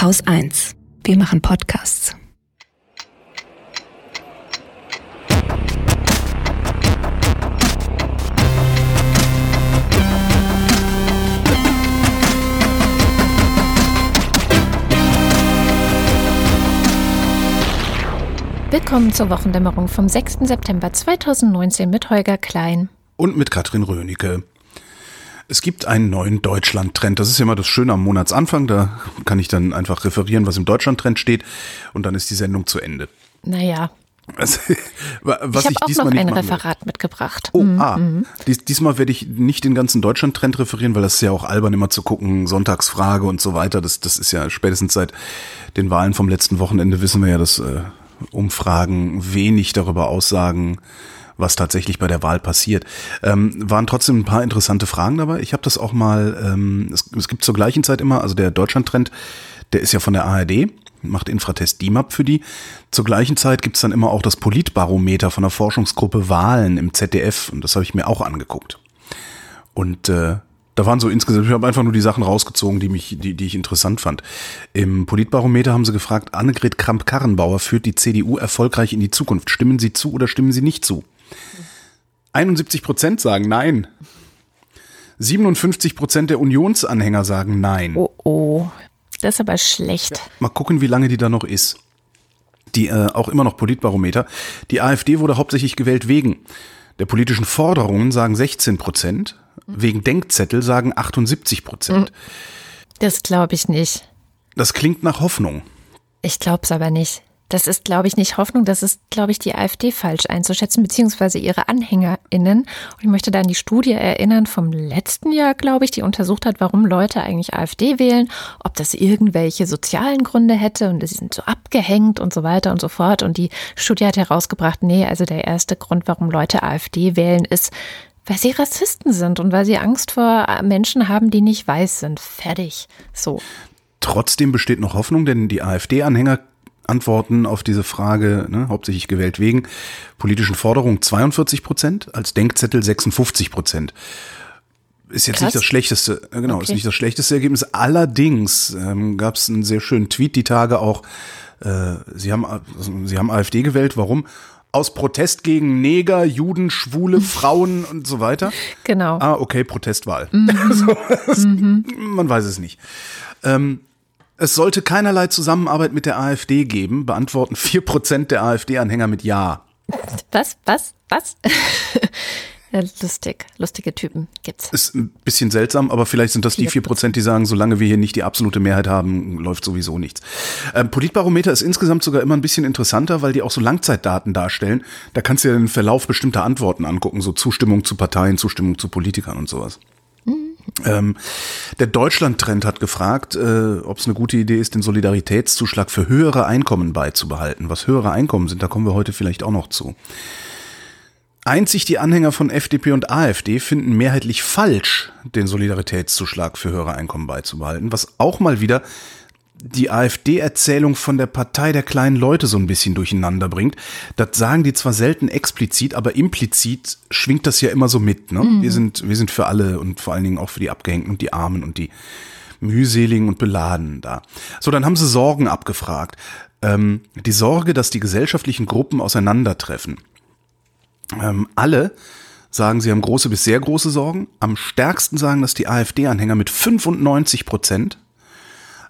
Haus 1. Wir machen Podcasts. Willkommen zur Wochendämmerung vom 6. September 2019 mit Holger Klein. Und mit Katrin Rönecke. Es gibt einen neuen Deutschland-Trend. Das ist ja immer das Schöne am Monatsanfang. Da kann ich dann einfach referieren, was im Deutschland-Trend steht. Und dann ist die Sendung zu Ende. Naja. Was, was ich, ich auch noch ein Referat mitgebracht. Oh, mhm. ah. Mhm. Dies, diesmal werde ich nicht den ganzen Deutschland-Trend referieren, weil das ist ja auch albern immer zu gucken, Sonntagsfrage und so weiter. Das, das ist ja spätestens seit den Wahlen vom letzten Wochenende wissen wir ja, dass äh, Umfragen wenig darüber aussagen, was tatsächlich bei der Wahl passiert. Ähm, waren trotzdem ein paar interessante Fragen dabei. Ich habe das auch mal, ähm, es, es, gibt zur gleichen Zeit immer, also der Deutschland-Trend, der ist ja von der ARD, macht Infratest DIMAP für die. Zur gleichen Zeit gibt's dann immer auch das Politbarometer von der Forschungsgruppe Wahlen im ZDF und das habe ich mir auch angeguckt. Und äh, da waren so insgesamt, ich habe einfach nur die Sachen rausgezogen, die mich, die, die ich interessant fand. Im Politbarometer haben sie gefragt, Annegret Kramp-Karrenbauer führt die CDU erfolgreich in die Zukunft. Stimmen Sie zu oder stimmen Sie nicht zu? 71 Prozent sagen nein. 57 Prozent der Unionsanhänger sagen nein. Oh, oh. Das ist aber schlecht. Ja, mal gucken, wie lange die da noch ist. Die äh, auch immer noch Politbarometer. Die AfD wurde hauptsächlich gewählt wegen der politischen Forderungen, sagen 16 Prozent. Wegen Denkzettel sagen 78 Prozent. Das glaube ich nicht. Das klingt nach Hoffnung. Ich glaube es aber nicht. Das ist, glaube ich, nicht Hoffnung. Das ist, glaube ich, die AfD falsch einzuschätzen, beziehungsweise ihre AnhängerInnen. Und ich möchte da an die Studie erinnern vom letzten Jahr, glaube ich, die untersucht hat, warum Leute eigentlich AfD wählen, ob das irgendwelche sozialen Gründe hätte und sie sind so abgehängt und so weiter und so fort. Und die Studie hat herausgebracht, nee, also der erste Grund, warum Leute AfD wählen, ist, weil sie Rassisten sind und weil sie Angst vor Menschen haben, die nicht weiß sind. Fertig. So. Trotzdem besteht noch Hoffnung, denn die AfD-Anhänger antworten auf diese Frage, ne, hauptsächlich gewählt wegen politischen Forderungen 42 Prozent, als Denkzettel 56 Prozent. Ist jetzt Krass. nicht das schlechteste, äh, genau, okay. ist nicht das schlechteste Ergebnis. Allerdings ähm, gab es einen sehr schönen Tweet die Tage auch. Äh, sie haben, also, sie haben AfD gewählt. Warum? Aus Protest gegen Neger, Juden, Schwule, Frauen und so weiter. Genau. Ah, okay, Protestwahl. Mhm. Also, mhm. Man weiß es nicht. Ähm, es sollte keinerlei Zusammenarbeit mit der AfD geben, beantworten vier Prozent der AfD-Anhänger mit Ja. Was, was, was? Ja, lustig, lustige Typen gibt's. Ist ein bisschen seltsam, aber vielleicht sind das die vier Prozent, die sagen, solange wir hier nicht die absolute Mehrheit haben, läuft sowieso nichts. Ähm, Politbarometer ist insgesamt sogar immer ein bisschen interessanter, weil die auch so Langzeitdaten darstellen. Da kannst du ja den Verlauf bestimmter Antworten angucken, so Zustimmung zu Parteien, Zustimmung zu Politikern und sowas. Ähm, der Deutschland-Trend hat gefragt, äh, ob es eine gute Idee ist, den Solidaritätszuschlag für höhere Einkommen beizubehalten. Was höhere Einkommen sind, da kommen wir heute vielleicht auch noch zu. Einzig die Anhänger von FDP und AfD finden mehrheitlich falsch, den Solidaritätszuschlag für höhere Einkommen beizubehalten, was auch mal wieder die AfD-Erzählung von der Partei der kleinen Leute so ein bisschen durcheinander bringt. Das sagen die zwar selten explizit, aber implizit schwingt das ja immer so mit. Ne? Mhm. Wir, sind, wir sind für alle und vor allen Dingen auch für die Abgehängten und die Armen und die mühseligen und beladenen da. So, dann haben sie Sorgen abgefragt. Ähm, die Sorge, dass die gesellschaftlichen Gruppen auseinandertreffen. Ähm, alle sagen, sie haben große bis sehr große Sorgen. Am stärksten sagen das die AfD-Anhänger mit 95 Prozent.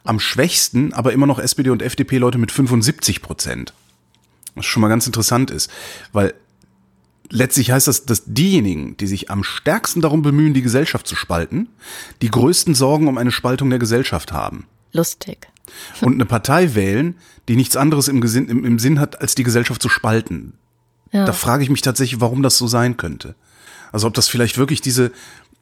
Am schwächsten aber immer noch SPD und FDP-Leute mit 75 Prozent. Was schon mal ganz interessant ist, weil letztlich heißt das, dass diejenigen, die sich am stärksten darum bemühen, die Gesellschaft zu spalten, die größten Sorgen um eine Spaltung der Gesellschaft haben. Lustig. Und eine Partei wählen, die nichts anderes im, Gesinn, im, im Sinn hat, als die Gesellschaft zu spalten. Ja. Da frage ich mich tatsächlich, warum das so sein könnte. Also ob das vielleicht wirklich diese,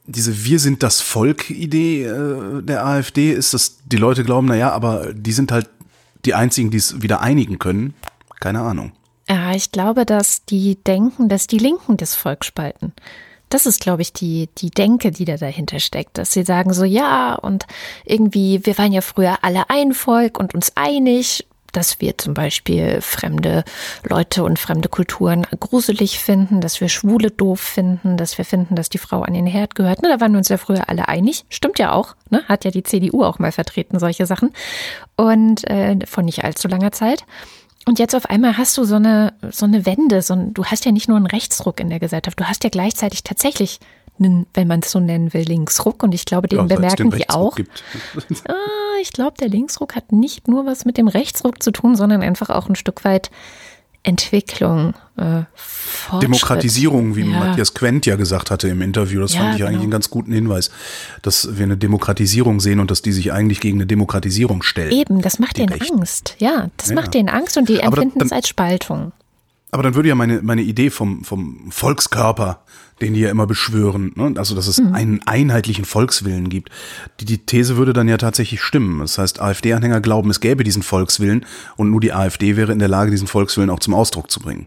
diese Wir sind das Volk-Idee äh, der AfD ist, dass die Leute glauben, na ja, aber die sind halt die einzigen, die es wieder einigen können. Keine Ahnung. Ja, ich glaube, dass die denken, dass die Linken das Volk spalten. Das ist, glaube ich, die, die Denke, die da dahinter steckt, dass sie sagen so, ja, und irgendwie, wir waren ja früher alle ein Volk und uns einig dass wir zum Beispiel fremde Leute und fremde Kulturen gruselig finden, dass wir Schwule doof finden, dass wir finden, dass die Frau an den Herd gehört. Ne, da waren wir uns ja früher alle einig. Stimmt ja auch. Ne? Hat ja die CDU auch mal vertreten, solche Sachen. Und äh, von nicht allzu langer Zeit. Und jetzt auf einmal hast du so eine, so eine Wende. So ein, du hast ja nicht nur einen Rechtsruck in der Gesellschaft, du hast ja gleichzeitig tatsächlich einen, wenn man es so nennen will, Linksruck. Und ich glaube, den ja, bemerken den die auch. ah, ich glaube, der Linksruck hat nicht nur was mit dem Rechtsruck zu tun, sondern einfach auch ein Stück weit Entwicklung, äh, Demokratisierung, wie ja. Matthias Quent ja gesagt hatte im Interview. Das ja, fand ich genau. eigentlich einen ganz guten Hinweis, dass wir eine Demokratisierung sehen und dass die sich eigentlich gegen eine Demokratisierung stellt. Eben, das macht denen Angst. Ja, das ja. macht denen Angst und die empfinden es als Spaltung. Aber dann würde ja meine, meine Idee vom, vom Volkskörper, den die ja immer beschwören, ne? also dass es mhm. einen einheitlichen Volkswillen gibt, die, die These würde dann ja tatsächlich stimmen. Das heißt, AfD-Anhänger glauben, es gäbe diesen Volkswillen und nur die AfD wäre in der Lage, diesen Volkswillen auch zum Ausdruck zu bringen.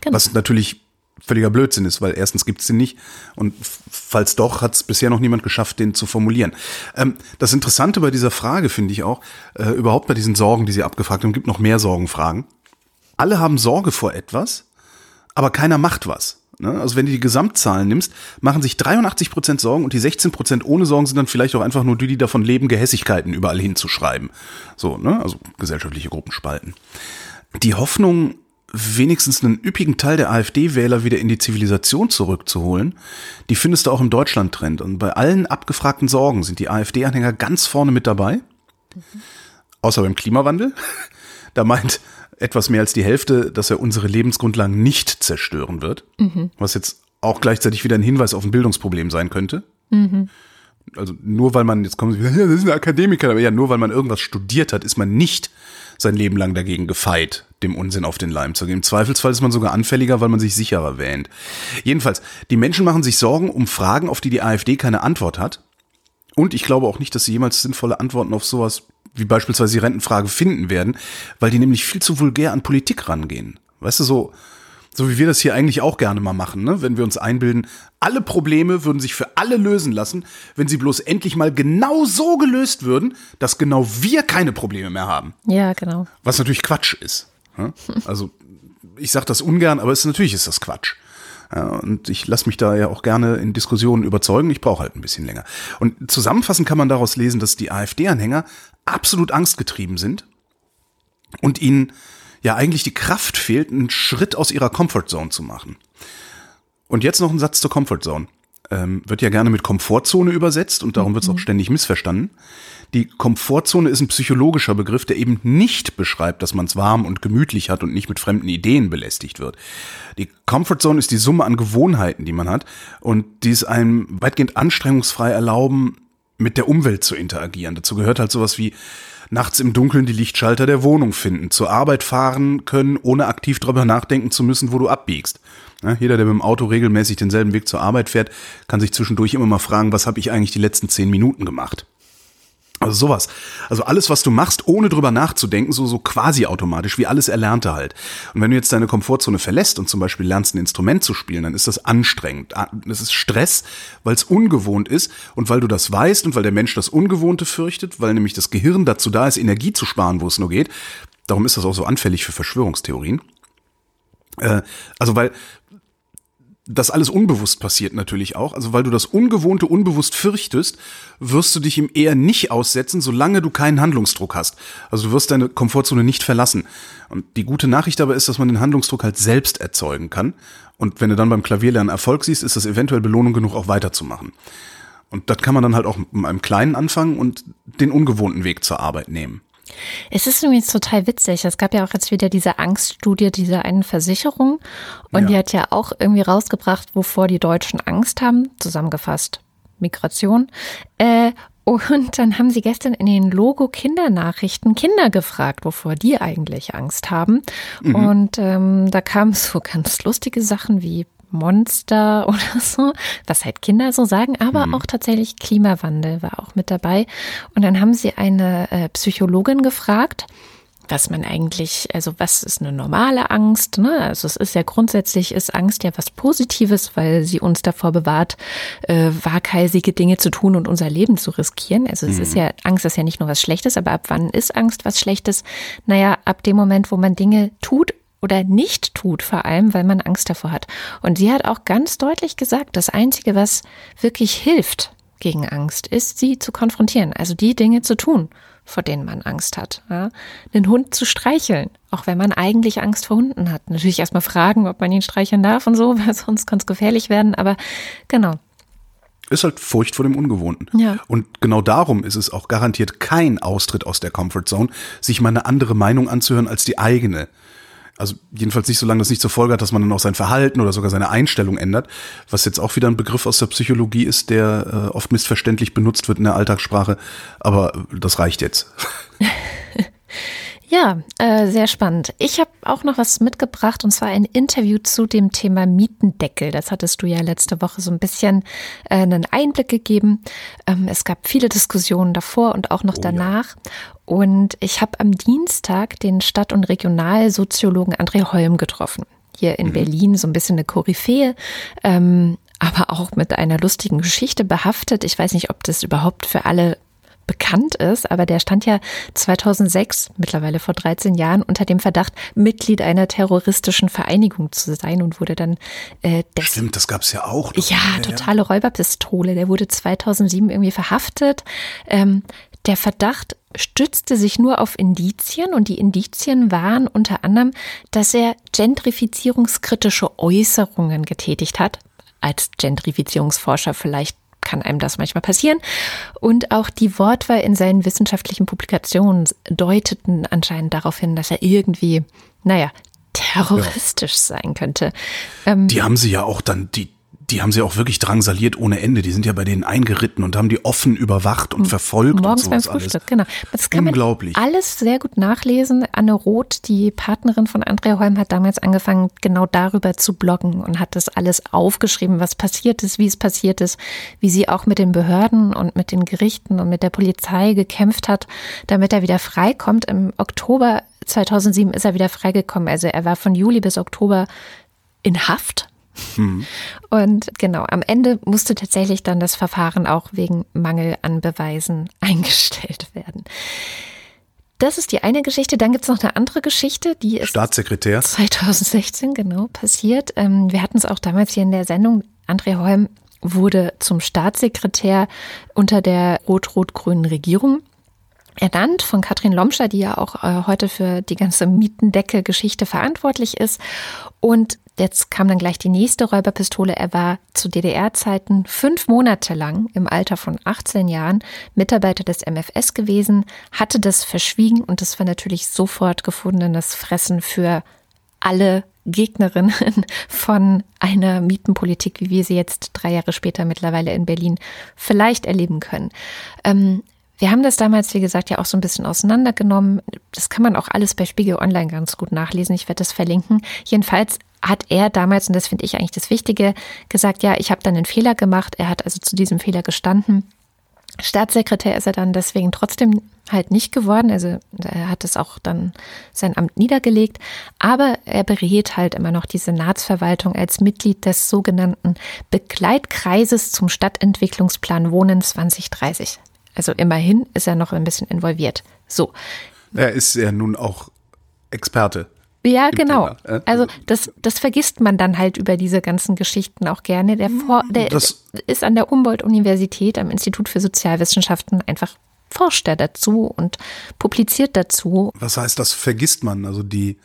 Genau. Was natürlich völliger Blödsinn ist, weil erstens gibt es den nicht und falls doch, hat es bisher noch niemand geschafft, den zu formulieren. Ähm, das Interessante bei dieser Frage finde ich auch, äh, überhaupt bei diesen Sorgen, die Sie abgefragt haben, gibt noch mehr Sorgenfragen. Alle haben Sorge vor etwas, aber keiner macht was. Ne? Also wenn du die Gesamtzahlen nimmst, machen sich 83 Prozent Sorgen und die 16 Prozent ohne Sorgen sind dann vielleicht auch einfach nur die, die davon leben, Gehässigkeiten überall hinzuschreiben. So, ne? Also gesellschaftliche Gruppen spalten. Die Hoffnung, wenigstens einen üppigen Teil der AfD-Wähler wieder in die Zivilisation zurückzuholen, die findest du auch im Deutschland-Trend. Und bei allen abgefragten Sorgen sind die AfD-Anhänger ganz vorne mit dabei. Mhm. Außer beim Klimawandel. Da meint etwas mehr als die Hälfte, dass er unsere Lebensgrundlagen nicht zerstören wird. Mhm. Was jetzt auch gleichzeitig wieder ein Hinweis auf ein Bildungsproblem sein könnte. Mhm. Also nur weil man, jetzt kommen Sie, ja, das ist ein Akademiker, aber ja, nur weil man irgendwas studiert hat, ist man nicht sein Leben lang dagegen gefeit, dem Unsinn auf den Leim zu gehen. Im Zweifelsfall ist man sogar anfälliger, weil man sich sicherer wähnt. Jedenfalls, die Menschen machen sich Sorgen um Fragen, auf die die AfD keine Antwort hat. Und ich glaube auch nicht, dass sie jemals sinnvolle Antworten auf sowas wie beispielsweise die Rentenfrage finden werden, weil die nämlich viel zu vulgär an Politik rangehen. Weißt du, so, so wie wir das hier eigentlich auch gerne mal machen, ne? wenn wir uns einbilden, alle Probleme würden sich für alle lösen lassen, wenn sie bloß endlich mal genau so gelöst würden, dass genau wir keine Probleme mehr haben. Ja, genau. Was natürlich Quatsch ist. Ne? Also ich sage das ungern, aber es, natürlich ist das Quatsch. Ja, und ich lasse mich da ja auch gerne in Diskussionen überzeugen. Ich brauche halt ein bisschen länger. Und zusammenfassend kann man daraus lesen, dass die AfD-Anhänger absolut angstgetrieben sind und ihnen ja eigentlich die Kraft fehlt, einen Schritt aus ihrer Comfortzone zu machen. Und jetzt noch ein Satz zur Comfortzone. Ähm, wird ja gerne mit Komfortzone übersetzt und darum wird es auch mhm. ständig missverstanden. Die Komfortzone ist ein psychologischer Begriff, der eben nicht beschreibt, dass man es warm und gemütlich hat und nicht mit fremden Ideen belästigt wird. Die Comfortzone ist die Summe an Gewohnheiten, die man hat und die es einem weitgehend anstrengungsfrei erlauben, mit der Umwelt zu interagieren. Dazu gehört halt sowas wie nachts im Dunkeln die Lichtschalter der Wohnung finden, zur Arbeit fahren können, ohne aktiv darüber nachdenken zu müssen, wo du abbiegst. Ja, jeder, der mit dem Auto regelmäßig denselben Weg zur Arbeit fährt, kann sich zwischendurch immer mal fragen, was habe ich eigentlich die letzten zehn Minuten gemacht? Also sowas. Also alles, was du machst, ohne drüber nachzudenken, so, so quasi automatisch, wie alles Erlernte halt. Und wenn du jetzt deine Komfortzone verlässt und zum Beispiel lernst, ein Instrument zu spielen, dann ist das anstrengend. Ah, das ist Stress, weil es ungewohnt ist und weil du das weißt und weil der Mensch das Ungewohnte fürchtet, weil nämlich das Gehirn dazu da ist, Energie zu sparen, wo es nur geht. Darum ist das auch so anfällig für Verschwörungstheorien. Äh, also weil, das alles unbewusst passiert natürlich auch. Also weil du das Ungewohnte unbewusst fürchtest, wirst du dich ihm eher nicht aussetzen, solange du keinen Handlungsdruck hast. Also du wirst deine Komfortzone nicht verlassen. Und die gute Nachricht dabei ist, dass man den Handlungsdruck halt selbst erzeugen kann. Und wenn du dann beim Klavierlernen Erfolg siehst, ist das eventuell Belohnung genug, auch weiterzumachen. Und das kann man dann halt auch mit einem kleinen anfangen und den ungewohnten Weg zur Arbeit nehmen. Es ist übrigens total witzig. Es gab ja auch jetzt wieder diese Angststudie dieser einen Versicherung. Und ja. die hat ja auch irgendwie rausgebracht, wovor die Deutschen Angst haben. Zusammengefasst. Migration. Äh, und dann haben sie gestern in den Logo Kindernachrichten Kinder gefragt, wovor die eigentlich Angst haben. Mhm. Und ähm, da kamen so ganz lustige Sachen wie Monster oder so, was halt Kinder so sagen, aber mhm. auch tatsächlich Klimawandel war auch mit dabei. Und dann haben sie eine äh, Psychologin gefragt, was man eigentlich, also was ist eine normale Angst? Ne? Also es ist ja grundsätzlich ist Angst ja was Positives, weil sie uns davor bewahrt, äh, waghalsige Dinge zu tun und unser Leben zu riskieren. Also es mhm. ist ja, Angst ist ja nicht nur was Schlechtes, aber ab wann ist Angst was Schlechtes? Naja, ab dem Moment, wo man Dinge tut oder nicht tut, vor allem, weil man Angst davor hat. Und sie hat auch ganz deutlich gesagt, das Einzige, was wirklich hilft gegen Angst, ist, sie zu konfrontieren, also die Dinge zu tun vor denen man Angst hat. Ja? Den Hund zu streicheln, auch wenn man eigentlich Angst vor Hunden hat. Natürlich erstmal fragen, ob man ihn streicheln darf und so, weil sonst kann es gefährlich werden. Aber genau. Ist halt Furcht vor dem Ungewohnten. Ja. Und genau darum ist es auch garantiert kein Austritt aus der Comfortzone, sich mal eine andere Meinung anzuhören als die eigene. Also jedenfalls nicht, solange das nicht zur Folge hat, dass man dann auch sein Verhalten oder sogar seine Einstellung ändert, was jetzt auch wieder ein Begriff aus der Psychologie ist, der äh, oft missverständlich benutzt wird in der Alltagssprache. Aber das reicht jetzt. Ja, äh, sehr spannend. Ich habe auch noch was mitgebracht und zwar ein Interview zu dem Thema Mietendeckel. Das hattest du ja letzte Woche so ein bisschen äh, einen Einblick gegeben. Ähm, es gab viele Diskussionen davor und auch noch oh, danach. Ja. Und ich habe am Dienstag den Stadt- und Regionalsoziologen André Holm getroffen. Hier in mhm. Berlin, so ein bisschen eine Koryphäe. Ähm, aber auch mit einer lustigen Geschichte behaftet. Ich weiß nicht, ob das überhaupt für alle bekannt ist, aber der stand ja 2006, mittlerweile vor 13 Jahren, unter dem Verdacht, Mitglied einer terroristischen Vereinigung zu sein und wurde dann äh, Stimmt, das gab's ja auch. Ja, ja, totale Räuberpistole. Der wurde 2007 irgendwie verhaftet. Ähm, der Verdacht stützte sich nur auf Indizien und die Indizien waren unter anderem, dass er gentrifizierungskritische Äußerungen getätigt hat. Als Gentrifizierungsforscher vielleicht kann einem das manchmal passieren. Und auch die Wortwahl in seinen wissenschaftlichen Publikationen deuteten anscheinend darauf hin, dass er irgendwie, naja, terroristisch ja. sein könnte. Ähm, die haben sie ja auch dann, die, die haben sie auch wirklich drangsaliert ohne Ende. Die sind ja bei denen eingeritten und haben die offen überwacht und verfolgt Morgens und beim Frühstück, alles. genau. Das kann Unglaublich. Man alles sehr gut nachlesen. Anne Roth, die Partnerin von Andrea Holm, hat damals angefangen, genau darüber zu bloggen und hat das alles aufgeschrieben, was passiert ist, wie es passiert ist, wie sie auch mit den Behörden und mit den Gerichten und mit der Polizei gekämpft hat, damit er wieder freikommt. Im Oktober 2007 ist er wieder freigekommen. Also er war von Juli bis Oktober in Haft Mhm. Und genau, am Ende musste tatsächlich dann das Verfahren auch wegen Mangel an Beweisen eingestellt werden. Das ist die eine Geschichte. Dann gibt es noch eine andere Geschichte, die ist Staatssekretär 2016 genau passiert. Ähm, wir hatten es auch damals hier in der Sendung. André Holm wurde zum Staatssekretär unter der rot-rot-grünen Regierung ernannt von Katrin Lomscher, die ja auch äh, heute für die ganze Mietendeckel-Geschichte verantwortlich ist. Und jetzt kam dann gleich die nächste Räuberpistole. Er war zu DDR-Zeiten fünf Monate lang im Alter von 18 Jahren Mitarbeiter des MFS gewesen, hatte das verschwiegen und das war natürlich sofort gefundenes Fressen für alle Gegnerinnen von einer Mietenpolitik, wie wir sie jetzt drei Jahre später mittlerweile in Berlin vielleicht erleben können. Ähm, wir haben das damals, wie gesagt, ja auch so ein bisschen auseinandergenommen. Das kann man auch alles bei Spiegel Online ganz gut nachlesen. Ich werde das verlinken. Jedenfalls hat er damals, und das finde ich eigentlich das Wichtige, gesagt, ja, ich habe dann einen Fehler gemacht. Er hat also zu diesem Fehler gestanden. Staatssekretär ist er dann deswegen trotzdem halt nicht geworden. Also er hat es auch dann sein Amt niedergelegt. Aber er berät halt immer noch die Senatsverwaltung als Mitglied des sogenannten Begleitkreises zum Stadtentwicklungsplan Wohnen 2030. Also immerhin ist er noch ein bisschen involviert. So. Er ist ja nun auch Experte. Ja, genau. Thema. Also das, das vergisst man dann halt über diese ganzen Geschichten auch gerne. Der, Vor der das ist an der Humboldt-Universität am Institut für Sozialwissenschaften einfach forscht er dazu und publiziert dazu. Was heißt, das vergisst man? Also die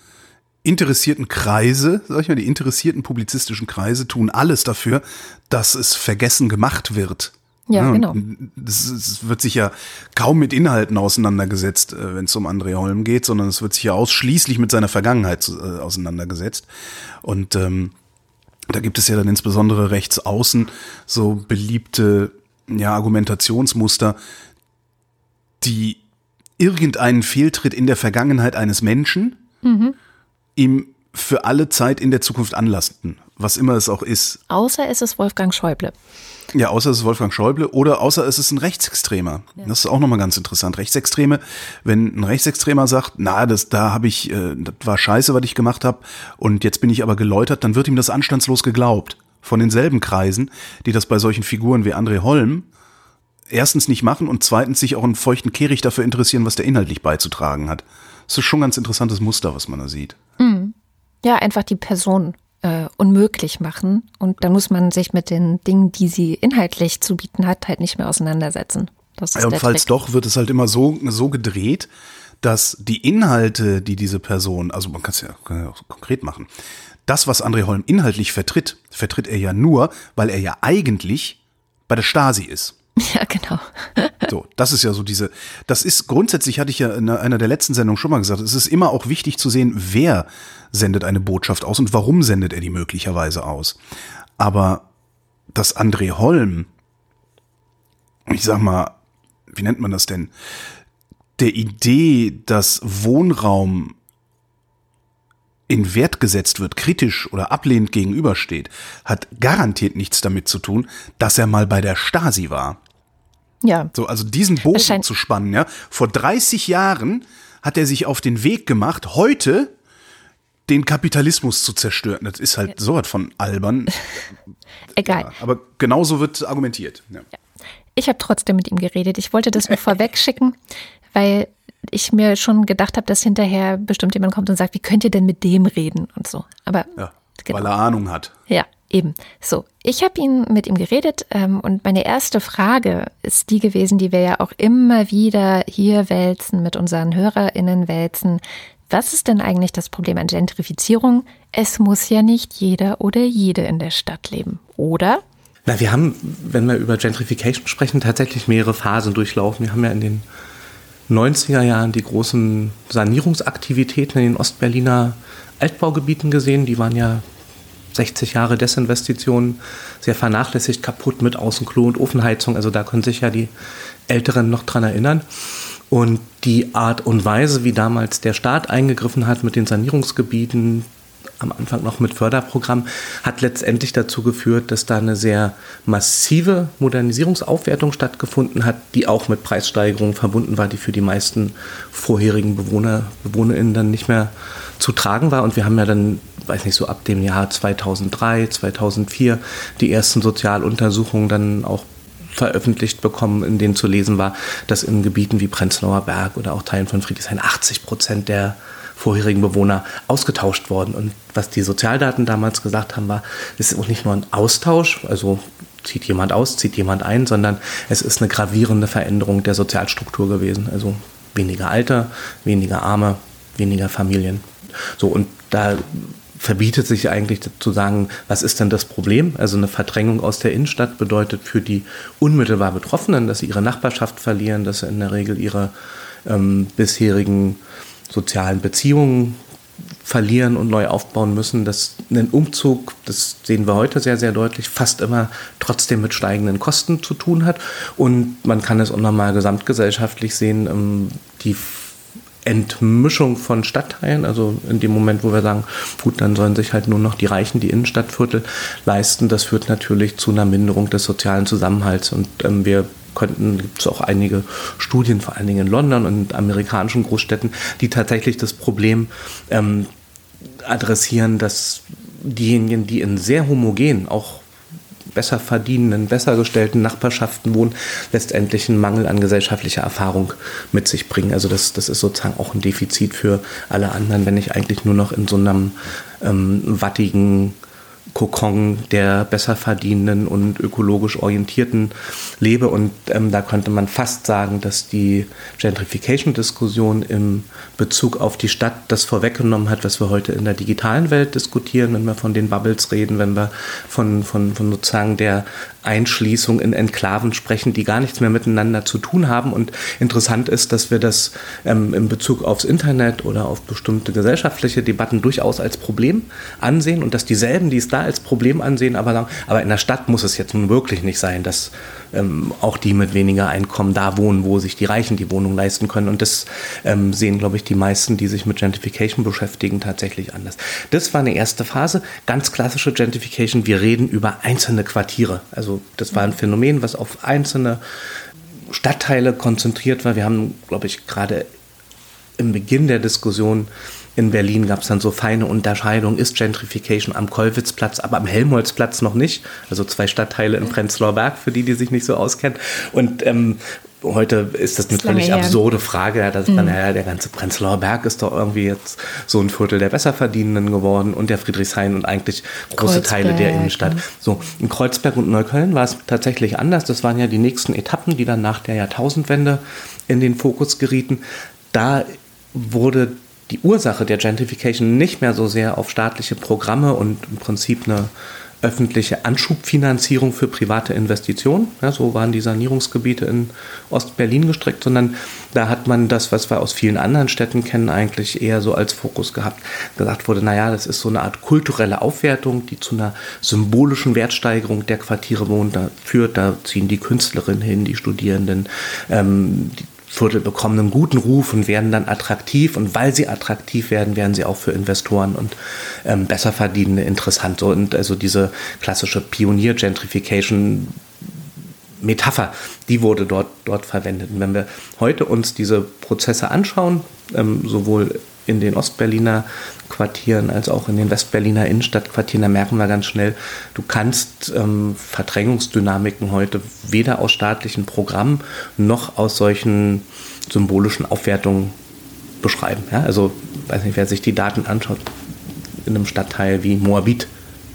interessierten Kreise, sag ich mal, die interessierten publizistischen Kreise tun alles dafür, dass es vergessen gemacht wird. Ja, ja genau. Es wird sich ja kaum mit Inhalten auseinandergesetzt, äh, wenn es um André Holm geht, sondern es wird sich ja ausschließlich mit seiner Vergangenheit äh, auseinandergesetzt. Und ähm, da gibt es ja dann insbesondere rechts außen so beliebte ja, Argumentationsmuster, die irgendeinen Fehltritt in der Vergangenheit eines Menschen mhm. ihm für alle Zeit in der Zukunft anlasten was immer es auch ist. Außer es ist Wolfgang Schäuble. Ja, außer es ist Wolfgang Schäuble oder außer es ist ein Rechtsextremer. Ja. Das ist auch nochmal ganz interessant. Rechtsextreme, wenn ein Rechtsextremer sagt, na, das da habe ich, äh, das war scheiße, was ich gemacht habe, und jetzt bin ich aber geläutert, dann wird ihm das anstandslos geglaubt. Von denselben Kreisen, die das bei solchen Figuren wie André Holm erstens nicht machen und zweitens sich auch einen feuchten Kehricht dafür interessieren, was der inhaltlich beizutragen hat. Das ist schon ein ganz interessantes Muster, was man da sieht. Mhm. Ja, einfach die Person äh, unmöglich machen. Und dann muss man sich mit den Dingen, die sie inhaltlich zu bieten hat, halt nicht mehr auseinandersetzen. Ja, und falls Trick. doch, wird es halt immer so, so gedreht, dass die Inhalte, die diese Person, also man kann es ja, ja auch konkret machen, das, was André Holm inhaltlich vertritt, vertritt er ja nur, weil er ja eigentlich bei der Stasi ist. Ja, genau. So, das ist ja so diese, das ist grundsätzlich, hatte ich ja in einer der letzten Sendungen schon mal gesagt, es ist immer auch wichtig zu sehen, wer sendet eine Botschaft aus und warum sendet er die möglicherweise aus. Aber dass André Holm, ich sag mal, wie nennt man das denn, der Idee, dass Wohnraum in Wert gesetzt wird, kritisch oder ablehnend gegenübersteht, hat garantiert nichts damit zu tun, dass er mal bei der Stasi war. Ja. So, also diesen Bogen zu spannen, ja. Vor 30 Jahren hat er sich auf den Weg gemacht, heute den Kapitalismus zu zerstören. Das ist halt ja. so was von albern. Egal. Ja, aber genauso wird argumentiert. Ja. Ich habe trotzdem mit ihm geredet. Ich wollte das nur vorweg schicken, weil ich mir schon gedacht habe, dass hinterher bestimmt jemand kommt und sagt, wie könnt ihr denn mit dem reden und so. Aber ja, genau. weil er Ahnung hat. Ja, Eben. So, ich habe ihn mit ihm geredet ähm, und meine erste Frage ist die gewesen, die wir ja auch immer wieder hier wälzen, mit unseren HörerInnen wälzen. Was ist denn eigentlich das Problem an Gentrifizierung? Es muss ja nicht jeder oder jede in der Stadt leben, oder? Na, wir haben, wenn wir über Gentrification sprechen, tatsächlich mehrere Phasen durchlaufen. Wir haben ja in den 90er Jahren die großen Sanierungsaktivitäten in den Ostberliner Altbaugebieten gesehen. Die waren ja 60 Jahre Desinvestitionen, sehr vernachlässigt, kaputt mit Außenklo und Ofenheizung. Also da können sich ja die Älteren noch dran erinnern. Und die Art und Weise, wie damals der Staat eingegriffen hat mit den Sanierungsgebieten, am Anfang noch mit Förderprogramm, hat letztendlich dazu geführt, dass da eine sehr massive Modernisierungsaufwertung stattgefunden hat, die auch mit Preissteigerungen verbunden war, die für die meisten vorherigen Bewohner, BewohnerInnen dann nicht mehr zu tragen war. Und wir haben ja dann, weiß nicht, so ab dem Jahr 2003, 2004 die ersten Sozialuntersuchungen dann auch veröffentlicht bekommen, in denen zu lesen war, dass in Gebieten wie Prenzlauer Berg oder auch Teilen von Friedrichshain 80 Prozent der vorherigen Bewohner ausgetauscht worden. Und was die Sozialdaten damals gesagt haben, war, es ist nicht nur ein Austausch, also zieht jemand aus, zieht jemand ein, sondern es ist eine gravierende Veränderung der Sozialstruktur gewesen. Also weniger Alter, weniger Arme, weniger Familien. So, und da verbietet sich eigentlich zu sagen, was ist denn das Problem? Also eine Verdrängung aus der Innenstadt bedeutet für die unmittelbar Betroffenen, dass sie ihre Nachbarschaft verlieren, dass sie in der Regel ihre ähm, bisherigen sozialen Beziehungen verlieren und neu aufbauen müssen, dass ein Umzug, das sehen wir heute sehr, sehr deutlich, fast immer trotzdem mit steigenden Kosten zu tun hat. Und man kann es auch nochmal gesamtgesellschaftlich sehen, ähm, die Entmischung von Stadtteilen, also in dem Moment, wo wir sagen, gut, dann sollen sich halt nur noch die Reichen die Innenstadtviertel leisten, das führt natürlich zu einer Minderung des sozialen Zusammenhalts. Und ähm, wir könnten, gibt es auch einige Studien, vor allen Dingen in London und amerikanischen Großstädten, die tatsächlich das Problem ähm, adressieren, dass diejenigen, die in sehr homogen, auch besser verdienenden, besser gestellten Nachbarschaften wohnen, letztendlich einen Mangel an gesellschaftlicher Erfahrung mit sich bringen. Also das, das ist sozusagen auch ein Defizit für alle anderen, wenn ich eigentlich nur noch in so einem ähm, wattigen Kokon der besser verdienenden und ökologisch orientierten lebe. Und ähm, da könnte man fast sagen, dass die Gentrification-Diskussion im Bezug auf die Stadt das vorweggenommen hat, was wir heute in der digitalen Welt diskutieren, wenn wir von den Bubbles reden, wenn wir von, von, von sozusagen der Einschließung in Enklaven sprechen, die gar nichts mehr miteinander zu tun haben. Und interessant ist, dass wir das ähm, in Bezug aufs Internet oder auf bestimmte gesellschaftliche Debatten durchaus als Problem ansehen und dass dieselben, die es da als Problem ansehen, aber sagen, aber in der Stadt muss es jetzt nun wirklich nicht sein, dass ähm, auch die mit weniger Einkommen da wohnen, wo sich die Reichen die Wohnung leisten können. Und das ähm, sehen, glaube ich, die meisten, die sich mit Gentrification beschäftigen, tatsächlich anders. Das war eine erste Phase, ganz klassische Gentrification. Wir reden über einzelne Quartiere. Also das war ein Phänomen, was auf einzelne Stadtteile konzentriert war. Wir haben, glaube ich, gerade im Beginn der Diskussion in Berlin gab es dann so feine Unterscheidungen, ist Gentrification am Kollwitzplatz, aber am Helmholtzplatz noch nicht. Also zwei Stadtteile in Prenzlauer Berg, für die, die sich nicht so auskennen. Und ähm, heute ist das eine völlig absurde Frage. Dass mhm. dann, ja, der ganze Prenzlauer Berg ist doch irgendwie jetzt so ein Viertel der Besserverdienenden geworden und der Friedrichshain und eigentlich große Kreuzberg. Teile der Innenstadt. So, in Kreuzberg und Neukölln war es tatsächlich anders. Das waren ja die nächsten Etappen, die dann nach der Jahrtausendwende in den Fokus gerieten. Da wurde die Ursache der Gentrification nicht mehr so sehr auf staatliche Programme und im Prinzip eine öffentliche Anschubfinanzierung für private Investitionen. Ja, so waren die Sanierungsgebiete in Ostberlin gestrickt, sondern da hat man das, was wir aus vielen anderen Städten kennen, eigentlich eher so als Fokus gehabt. Gesagt wurde, naja, das ist so eine Art kulturelle Aufwertung, die zu einer symbolischen Wertsteigerung der Quartiere wohnt, da führt. Da ziehen die Künstlerinnen hin, die Studierenden, ähm, die Viertel bekommen einen guten Ruf und werden dann attraktiv. Und weil sie attraktiv werden, werden sie auch für Investoren und ähm, Besserverdienende interessant. Und also diese klassische Pionier-Gentrification Metapher, die wurde dort, dort verwendet. Und wenn wir heute uns diese Prozesse anschauen, ähm, sowohl in den Ostberliner Quartieren als auch in den Westberliner Innenstadtquartieren, da merken wir ganz schnell, du kannst ähm, Verdrängungsdynamiken heute weder aus staatlichen Programmen noch aus solchen symbolischen Aufwertungen beschreiben. Ja? Also, weiß nicht, wer sich die Daten anschaut, in einem Stadtteil wie Moabit,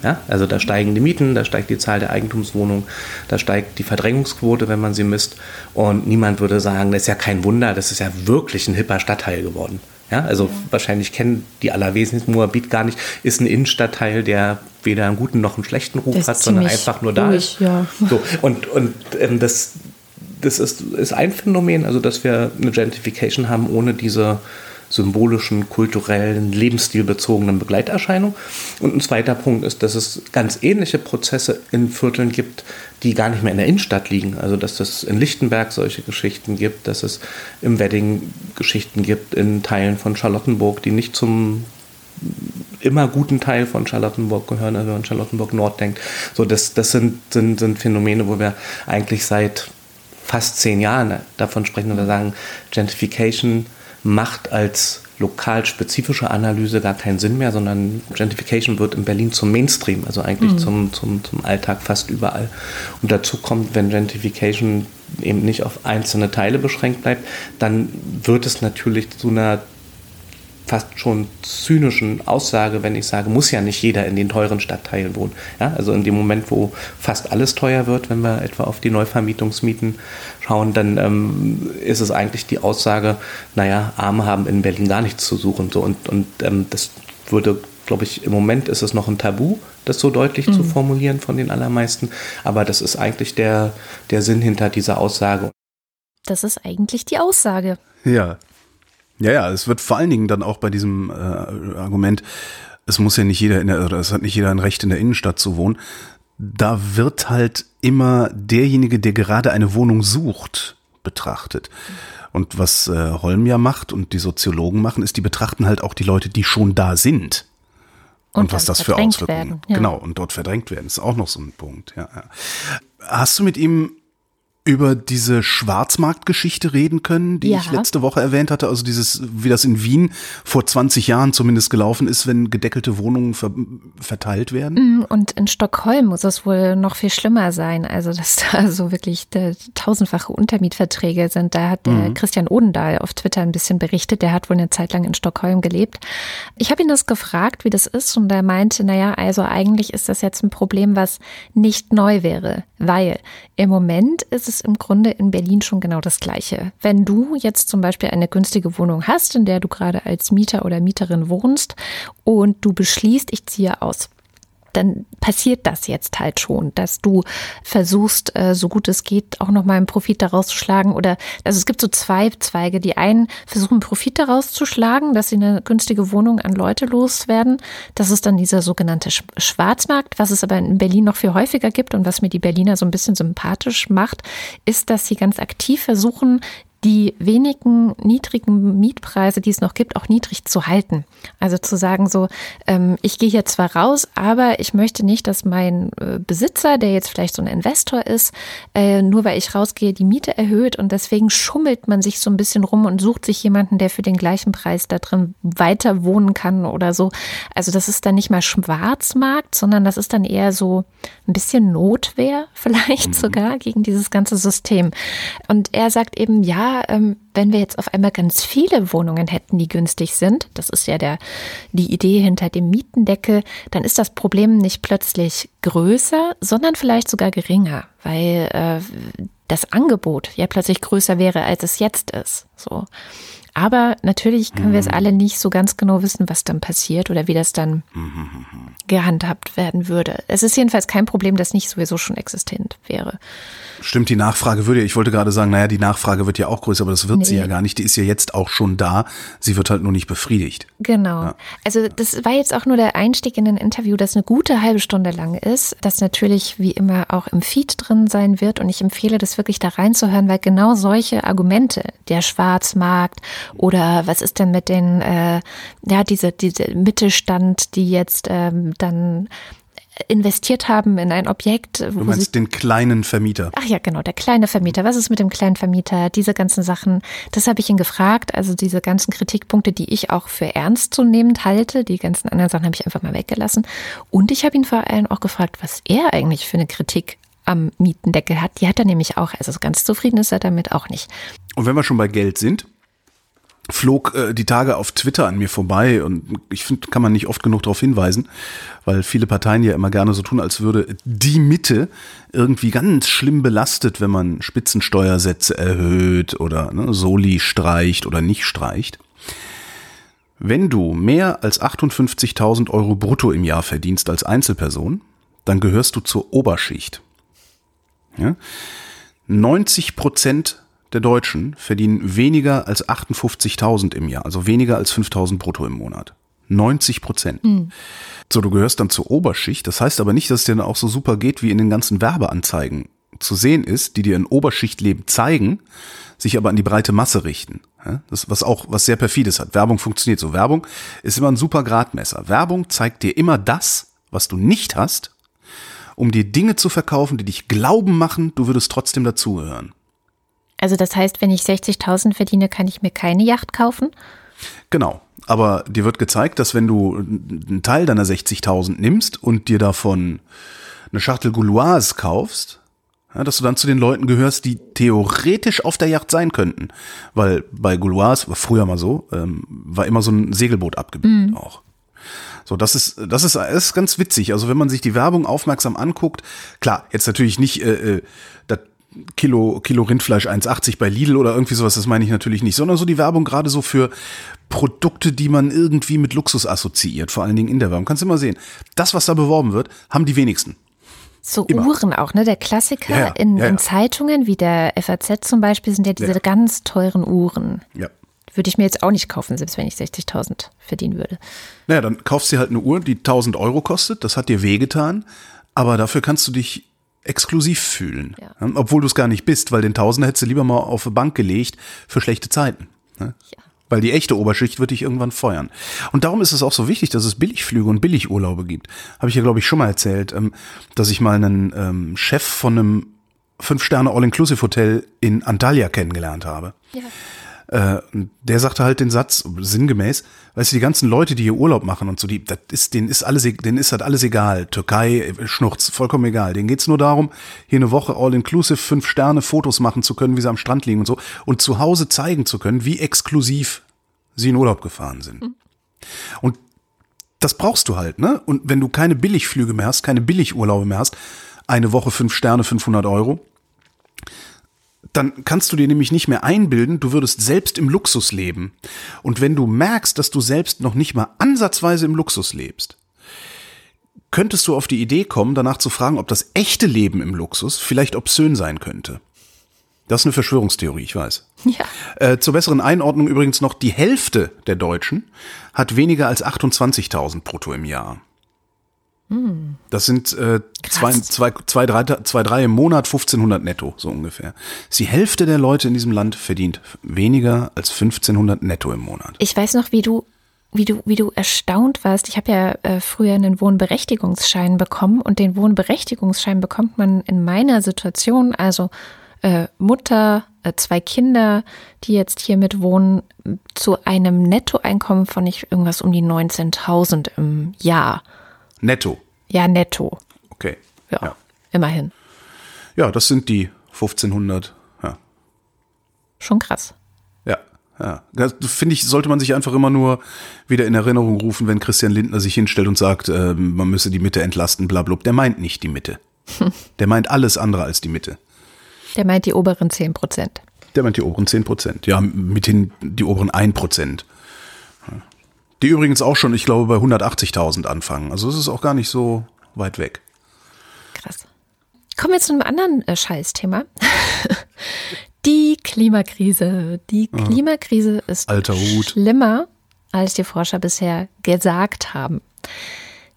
ja, also da steigen die Mieten, da steigt die Zahl der Eigentumswohnungen, da steigt die Verdrängungsquote, wenn man sie misst. Und niemand würde sagen, das ist ja kein Wunder, das ist ja wirklich ein hipper Stadtteil geworden. Ja, also wahrscheinlich kennen die allerwesentlichen Moabit gar nicht, ist ein Innenstadtteil, der weder einen guten noch einen schlechten Ruf hat, sondern einfach nur da ruhig, ist. Ja. So, und und ähm, das, das ist, ist ein Phänomen, also dass wir eine Gentrification haben ohne diese symbolischen, kulturellen, lebensstilbezogenen Begleiterscheinung. Und ein zweiter Punkt ist, dass es ganz ähnliche Prozesse in Vierteln gibt, die gar nicht mehr in der Innenstadt liegen. Also dass es in Lichtenberg solche Geschichten gibt, dass es im Wedding Geschichten gibt in Teilen von Charlottenburg, die nicht zum immer guten Teil von Charlottenburg gehören, also wenn man Charlottenburg Nord denkt. So, das, das sind, sind, sind Phänomene, wo wir eigentlich seit fast zehn Jahren davon sprechen und wir sagen, Gentrification macht als lokal spezifische Analyse gar keinen Sinn mehr, sondern Gentrification wird in Berlin zum Mainstream, also eigentlich mhm. zum, zum, zum Alltag fast überall. Und dazu kommt, wenn Gentrification eben nicht auf einzelne Teile beschränkt bleibt, dann wird es natürlich zu einer fast schon zynischen Aussage, wenn ich sage, muss ja nicht jeder in den teuren Stadtteilen wohnen. Ja, also in dem Moment, wo fast alles teuer wird, wenn wir etwa auf die Neuvermietungsmieten schauen, dann ähm, ist es eigentlich die Aussage, naja, Arme haben in Berlin gar nichts zu suchen. So, und und ähm, das würde, glaube ich, im Moment ist es noch ein Tabu, das so deutlich mhm. zu formulieren von den allermeisten. Aber das ist eigentlich der, der Sinn hinter dieser Aussage. Das ist eigentlich die Aussage. Ja, ja, ja, es wird vor allen Dingen dann auch bei diesem äh, Argument, es muss ja nicht jeder in der, oder es hat nicht jeder ein Recht in der Innenstadt zu wohnen. Da wird halt immer derjenige, der gerade eine Wohnung sucht, betrachtet. Und was äh, Holm ja macht und die Soziologen machen, ist, die betrachten halt auch die Leute, die schon da sind. Und, und was das für Auswirkungen. Werden, ja. Genau, und dort verdrängt werden, ist auch noch so ein Punkt. Ja, ja. Hast du mit ihm über diese Schwarzmarktgeschichte reden können, die ja. ich letzte Woche erwähnt hatte. Also dieses, wie das in Wien vor 20 Jahren zumindest gelaufen ist, wenn gedeckelte Wohnungen ver verteilt werden. Mm, und in Stockholm muss es wohl noch viel schlimmer sein. Also, dass da so wirklich tausendfache Untermietverträge sind. Da hat der mhm. Christian Odendahl auf Twitter ein bisschen berichtet. Der hat wohl eine Zeit lang in Stockholm gelebt. Ich habe ihn das gefragt, wie das ist. Und er meinte, naja, also eigentlich ist das jetzt ein Problem, was nicht neu wäre. Weil im Moment ist es es im Grunde in Berlin schon genau das Gleiche. Wenn du jetzt zum Beispiel eine günstige Wohnung hast, in der du gerade als Mieter oder Mieterin wohnst und du beschließt, ich ziehe aus, dann passiert das jetzt halt schon, dass du versuchst, äh, so gut es geht, auch nochmal einen Profit daraus zu schlagen. Oder also es gibt so zwei Zweige. Die einen versuchen Profit daraus zu schlagen, dass sie eine günstige Wohnung an Leute loswerden. Das ist dann dieser sogenannte Schwarzmarkt. Was es aber in Berlin noch viel häufiger gibt und was mir die Berliner so ein bisschen sympathisch macht, ist, dass sie ganz aktiv versuchen, die wenigen niedrigen Mietpreise, die es noch gibt, auch niedrig zu halten. Also zu sagen so, ähm, ich gehe hier zwar raus, aber ich möchte nicht, dass mein äh, Besitzer, der jetzt vielleicht so ein Investor ist, äh, nur weil ich rausgehe, die Miete erhöht und deswegen schummelt man sich so ein bisschen rum und sucht sich jemanden, der für den gleichen Preis da drin weiter wohnen kann oder so. Also das ist dann nicht mal Schwarzmarkt, sondern das ist dann eher so ein bisschen Notwehr vielleicht mhm. sogar gegen dieses ganze System. Und er sagt eben, ja, ähm, wenn wir jetzt auf einmal ganz viele Wohnungen hätten, die günstig sind, das ist ja der, die Idee hinter dem Mietendeckel, dann ist das Problem nicht plötzlich größer, sondern vielleicht sogar geringer, weil äh, das Angebot ja plötzlich größer wäre, als es jetzt ist. So. Aber natürlich können wir es mhm. alle nicht so ganz genau wissen, was dann passiert oder wie das dann gehandhabt werden würde. Es ist jedenfalls kein Problem, das nicht sowieso schon existent wäre. Stimmt, die Nachfrage würde, ich wollte gerade sagen, naja, die Nachfrage wird ja auch größer, aber das wird nee. sie ja gar nicht. Die ist ja jetzt auch schon da. Sie wird halt nur nicht befriedigt. Genau. Ja. Also das war jetzt auch nur der Einstieg in ein Interview, das eine gute halbe Stunde lang ist, das natürlich wie immer auch im Feed drin sein wird. Und ich empfehle das wirklich da reinzuhören, weil genau solche Argumente, der Schwarzmarkt oder was ist denn mit den, äh, ja, diese, diese Mittelstand, die jetzt ähm, dann investiert haben in ein Objekt. Du meinst den kleinen Vermieter? Ach ja, genau, der kleine Vermieter. Was ist mit dem kleinen Vermieter? Diese ganzen Sachen, das habe ich ihn gefragt. Also diese ganzen Kritikpunkte, die ich auch für ernstzunehmend halte, die ganzen anderen Sachen habe ich einfach mal weggelassen. Und ich habe ihn vor allem auch gefragt, was er eigentlich für eine Kritik am Mietendeckel hat. Die hat er nämlich auch. Also ganz zufrieden ist er damit auch nicht. Und wenn wir schon bei Geld sind, flog äh, die Tage auf Twitter an mir vorbei und ich finde, kann man nicht oft genug darauf hinweisen, weil viele Parteien ja immer gerne so tun, als würde die Mitte irgendwie ganz schlimm belastet, wenn man Spitzensteuersätze erhöht oder ne, Soli streicht oder nicht streicht. Wenn du mehr als 58.000 Euro brutto im Jahr verdienst als Einzelperson, dann gehörst du zur Oberschicht. Ja? 90 Prozent der Deutschen verdienen weniger als 58.000 im Jahr, also weniger als 5.000 brutto im Monat. 90 Prozent. Mhm. So, du gehörst dann zur Oberschicht. Das heißt aber nicht, dass es dir dann auch so super geht, wie in den ganzen Werbeanzeigen zu sehen ist, die dir ein Oberschichtleben zeigen, sich aber an die breite Masse richten. Das, was auch, was sehr perfides hat. Werbung funktioniert so. Werbung ist immer ein super Gradmesser. Werbung zeigt dir immer das, was du nicht hast, um dir Dinge zu verkaufen, die dich glauben machen, du würdest trotzdem dazugehören. Also das heißt, wenn ich 60.000 verdiene, kann ich mir keine Yacht kaufen? Genau. Aber dir wird gezeigt, dass wenn du einen Teil deiner 60.000 nimmst und dir davon eine Schachtel Gouloise kaufst, ja, dass du dann zu den Leuten gehörst, die theoretisch auf der Yacht sein könnten. Weil bei Gouloise, war früher mal so, ähm, war immer so ein Segelboot abgebildet mhm. auch. So, das ist, das ist, das ist ganz witzig. Also wenn man sich die Werbung aufmerksam anguckt, klar, jetzt natürlich nicht äh, äh das Kilo, Kilo Rindfleisch 1,80 bei Lidl oder irgendwie sowas, das meine ich natürlich nicht, sondern so die Werbung gerade so für Produkte, die man irgendwie mit Luxus assoziiert, vor allen Dingen in der Werbung. Kannst du immer sehen. Das, was da beworben wird, haben die wenigsten. So Immer. Uhren auch, ne? Der Klassiker ja, ja, in, ja, in, Zeitungen wie der FAZ zum Beispiel sind ja diese ganz teuren Uhren. Ja. Würde ich mir jetzt auch nicht kaufen, selbst wenn ich 60.000 verdienen würde. Naja, dann kaufst du halt eine Uhr, die 1000 Euro kostet. Das hat dir wehgetan. Aber dafür kannst du dich exklusiv fühlen. Ja. Obwohl du es gar nicht bist, weil den Tausender hättest du lieber mal auf eine Bank gelegt für schlechte Zeiten. Ne? Ja. Weil die echte Oberschicht wird dich irgendwann feuern. Und darum ist es auch so wichtig, dass es Billigflüge und Billigurlaube gibt. Habe ich ja, glaube ich, schon mal erzählt, ähm, dass ich mal einen ähm, Chef von einem Fünf-Sterne All-Inclusive-Hotel in Antalya kennengelernt habe. Ja. Äh, der sagte halt den Satz, sinngemäß, weißt du, die ganzen Leute, die hier Urlaub machen und so, die, das ist, denen ist alles, denen ist halt alles egal. Türkei, Schnurz, vollkommen egal. Denen geht's nur darum, hier eine Woche all-inclusive fünf Sterne Fotos machen zu können, wie sie am Strand liegen und so, und zu Hause zeigen zu können, wie exklusiv sie in Urlaub gefahren sind. Mhm. Und das brauchst du halt, ne? Und wenn du keine Billigflüge mehr hast, keine Billigurlaube mehr hast, eine Woche fünf Sterne, 500 Euro, dann kannst du dir nämlich nicht mehr einbilden, du würdest selbst im Luxus leben. Und wenn du merkst, dass du selbst noch nicht mal ansatzweise im Luxus lebst, könntest du auf die Idee kommen, danach zu fragen, ob das echte Leben im Luxus vielleicht obszön sein könnte. Das ist eine Verschwörungstheorie, ich weiß. Ja. Äh, zur besseren Einordnung übrigens noch, die Hälfte der Deutschen hat weniger als 28.000 brutto im Jahr. Das sind äh, zwei, zwei, zwei, drei, zwei, drei im Monat, 1500 netto, so ungefähr. Ist die Hälfte der Leute in diesem Land verdient weniger als 1500 netto im Monat. Ich weiß noch, wie du, wie du, wie du erstaunt warst. Ich habe ja äh, früher einen Wohnberechtigungsschein bekommen und den Wohnberechtigungsschein bekommt man in meiner Situation, also äh, Mutter, äh, zwei Kinder, die jetzt hier mit wohnen, zu einem Nettoeinkommen von nicht irgendwas um die 19.000 im Jahr. Netto. Ja, netto. Okay. Ja, Ja. immerhin. Ja, das sind die 1500. Ja. Schon krass. Ja. Ja. Das finde ich, sollte man sich einfach immer nur wieder in Erinnerung rufen, wenn Christian Lindner sich hinstellt und sagt, äh, man müsse die Mitte entlasten, bla, bla. Der meint nicht die Mitte. Der meint alles andere als die Mitte. Der meint die oberen 10 Prozent. Der meint die oberen 10 Prozent. Ja, mithin die oberen 1 Prozent. Die übrigens auch schon, ich glaube, bei 180.000 anfangen. Also es ist auch gar nicht so weit weg. Krass. Kommen wir zu einem anderen äh, Scheißthema. Die Klimakrise. Die Klimakrise ist Alter Hut. schlimmer, als die Forscher bisher gesagt haben.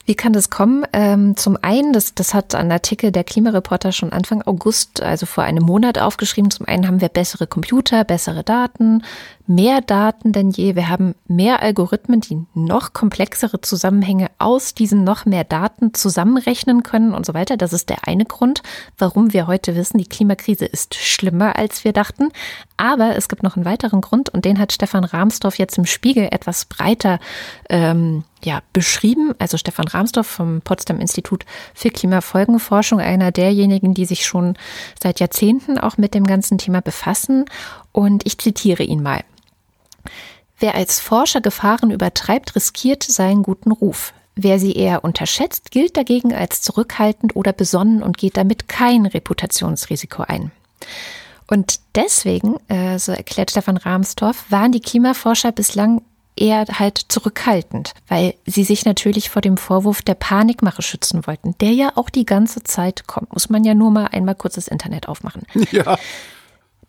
Wie kann das kommen? Ähm, zum einen, das, das hat ein Artikel der Klimareporter schon Anfang August, also vor einem Monat aufgeschrieben. Zum einen haben wir bessere Computer, bessere Daten, mehr Daten denn je. Wir haben mehr Algorithmen, die noch komplexere Zusammenhänge aus diesen noch mehr Daten zusammenrechnen können und so weiter. Das ist der eine Grund, warum wir heute wissen, die Klimakrise ist schlimmer, als wir dachten. Aber es gibt noch einen weiteren Grund und den hat Stefan Rahmsdorf jetzt im Spiegel etwas breiter ähm, ja, beschrieben. Also Stefan Rahmsdorf vom Potsdam Institut für Klimafolgenforschung, einer derjenigen, die sich schon seit Jahrzehnten auch mit dem ganzen Thema befassen. Und ich zitiere ihn mal. Wer als Forscher Gefahren übertreibt, riskiert seinen guten Ruf. Wer sie eher unterschätzt, gilt dagegen als zurückhaltend oder besonnen und geht damit kein Reputationsrisiko ein. Und deswegen, äh, so erklärt Stefan Rahmsdorf, waren die Klimaforscher bislang eher halt zurückhaltend, weil sie sich natürlich vor dem Vorwurf der Panikmache schützen wollten, der ja auch die ganze Zeit kommt. Muss man ja nur mal einmal kurz das Internet aufmachen. Ja.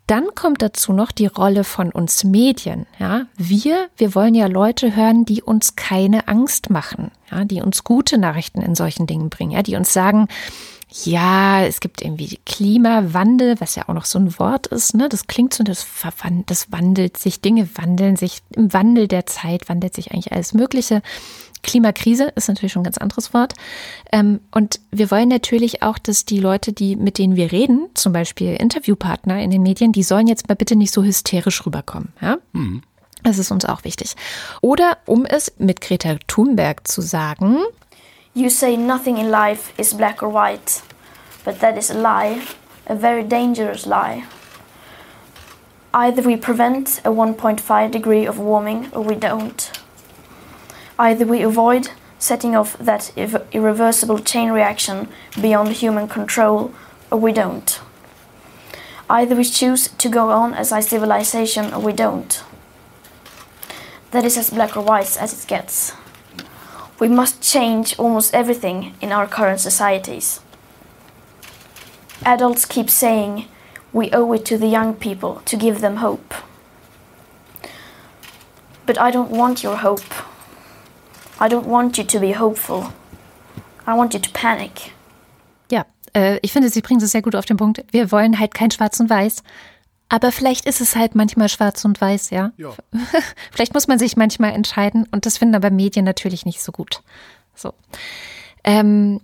Dann kommt dazu noch die Rolle von uns Medien. Ja, wir, wir wollen ja Leute hören, die uns keine Angst machen, ja, die uns gute Nachrichten in solchen Dingen bringen, ja, die uns sagen, ja, es gibt irgendwie Klimawandel, was ja auch noch so ein Wort ist, ne? Das klingt so, das, das wandelt sich, Dinge wandeln sich, im Wandel der Zeit wandelt sich eigentlich alles Mögliche. Klimakrise ist natürlich schon ein ganz anderes Wort. Ähm, und wir wollen natürlich auch, dass die Leute, die, mit denen wir reden, zum Beispiel Interviewpartner in den Medien, die sollen jetzt mal bitte nicht so hysterisch rüberkommen. Ja? Das ist uns auch wichtig. Oder um es mit Greta Thunberg zu sagen, You say nothing in life is black or white, but that is a lie, a very dangerous lie. Either we prevent a 1.5 degree of warming or we don't. Either we avoid setting off that irre- irreversible chain reaction beyond human control or we don't. Either we choose to go on as a civilization or we don't. That is as black or white as it gets. We must change almost everything in our current societies. Adults keep saying we owe it to the young people to give them hope. But I don't want your hope. I don't want you to be hopeful. I want you to panic. ja, äh, ich finde, sie bringt es sehr gut auf den Punkt. Wir wollen halt kein Schwarz und Weiß. Aber vielleicht ist es halt manchmal schwarz und weiß, ja. Ja. vielleicht muss man sich manchmal entscheiden und das finden aber Medien natürlich nicht so gut. So. Ähm,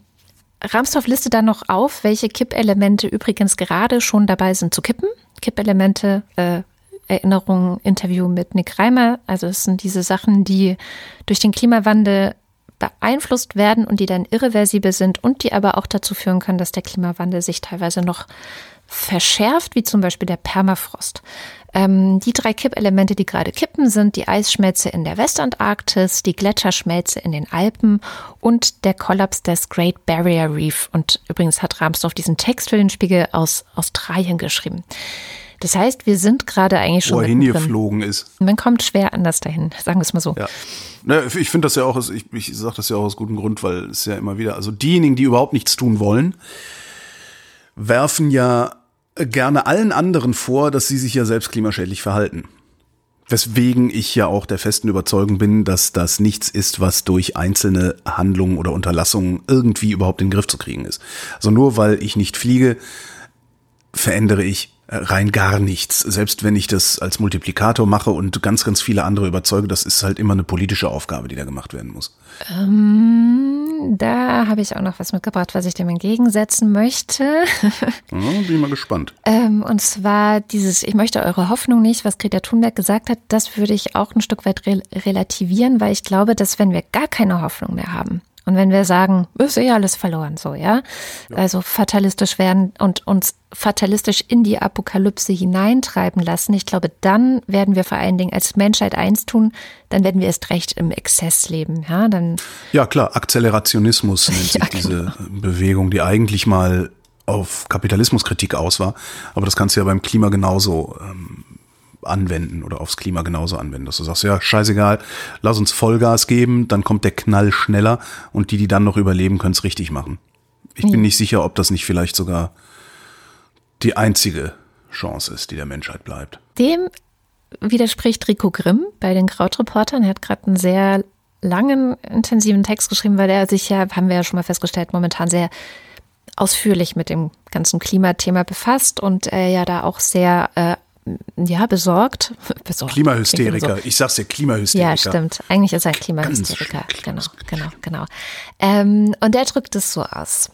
Ramsdorff listet dann noch auf, welche Kippelemente übrigens gerade schon dabei sind zu kippen. Kippelemente, äh, Erinnerung, Interview mit Nick Reimer. Also es sind diese Sachen, die durch den Klimawandel beeinflusst werden und die dann irreversibel sind und die aber auch dazu führen können, dass der Klimawandel sich teilweise noch verschärft, wie zum Beispiel der Permafrost. Ähm, die drei Kippelemente, die gerade kippen, sind die Eisschmelze in der Westantarktis, die Gletscherschmelze in den Alpen und der Kollaps des Great Barrier Reef. Und übrigens hat Rahmsdorff diesen Text für den Spiegel aus Australien geschrieben. Das heißt, wir sind gerade eigentlich schon wo er mittendrin. hingeflogen ist. Man kommt schwer anders dahin, sagen wir es mal so. Ja. Ne, ich finde das ja auch, ich, ich sage das ja auch aus gutem Grund, weil es ja immer wieder, also diejenigen, die überhaupt nichts tun wollen, werfen ja gerne allen anderen vor, dass sie sich ja selbst klimaschädlich verhalten. Weswegen ich ja auch der festen Überzeugung bin, dass das nichts ist, was durch einzelne Handlungen oder Unterlassungen irgendwie überhaupt in den Griff zu kriegen ist. Also nur weil ich nicht fliege, verändere ich äh, rein gar nichts. Selbst wenn ich das als Multiplikator mache und ganz, ganz viele andere überzeuge, das ist halt immer eine politische Aufgabe, die da gemacht werden muss. Ähm, da habe ich auch noch was mitgebracht, was ich dem entgegensetzen möchte. Ja, bin ich mal gespannt. Ähm, und zwar dieses, ich möchte eure Hoffnung nicht, was Greta Thunberg gesagt hat, das würde ich auch ein Stück weit rel relativieren, weil ich glaube, dass wenn wir gar keine Hoffnung mehr haben und wenn wir sagen, ist eh alles verloren, so, ja, also fatalistisch werden und uns fatalistisch in die Apokalypse hineintreiben lassen, ich glaube, dann werden wir vor allen Dingen als Menschheit eins tun, dann werden wir erst recht im Exzess leben, ja, dann Ja, klar, Akzelerationismus nennt sich Ja, genau. diese Bewegung, die eigentlich mal auf Kapitalismuskritik aus war. Aber das kannst du ja beim Klima genauso ähm, anwenden oder aufs Klima genauso anwenden, dass du sagst, ja, scheißegal, lass uns Vollgas geben, dann kommt der Knall schneller und die, die dann noch überleben, können es richtig machen. Ich bin nicht sicher, ob das nicht vielleicht sogar die einzige Chance ist, die der Menschheit bleibt. Dem widerspricht Rico Grimm bei den Krautreportern. Er hat gerade einen sehr langen, intensiven Text geschrieben, weil er sich ja, haben wir ja schon mal festgestellt, momentan sehr ausführlich mit dem ganzen Klimathema befasst und er ja da auch sehr, äh, ja, besorgt. besorgt Klimahysteriker, ich sag's dir, Klimahysteriker. ja, stimmt. Eigentlich ist er ein Klimahysteriker. Ganz Genau, genau, genau. Ähm, und er drückt es so aus.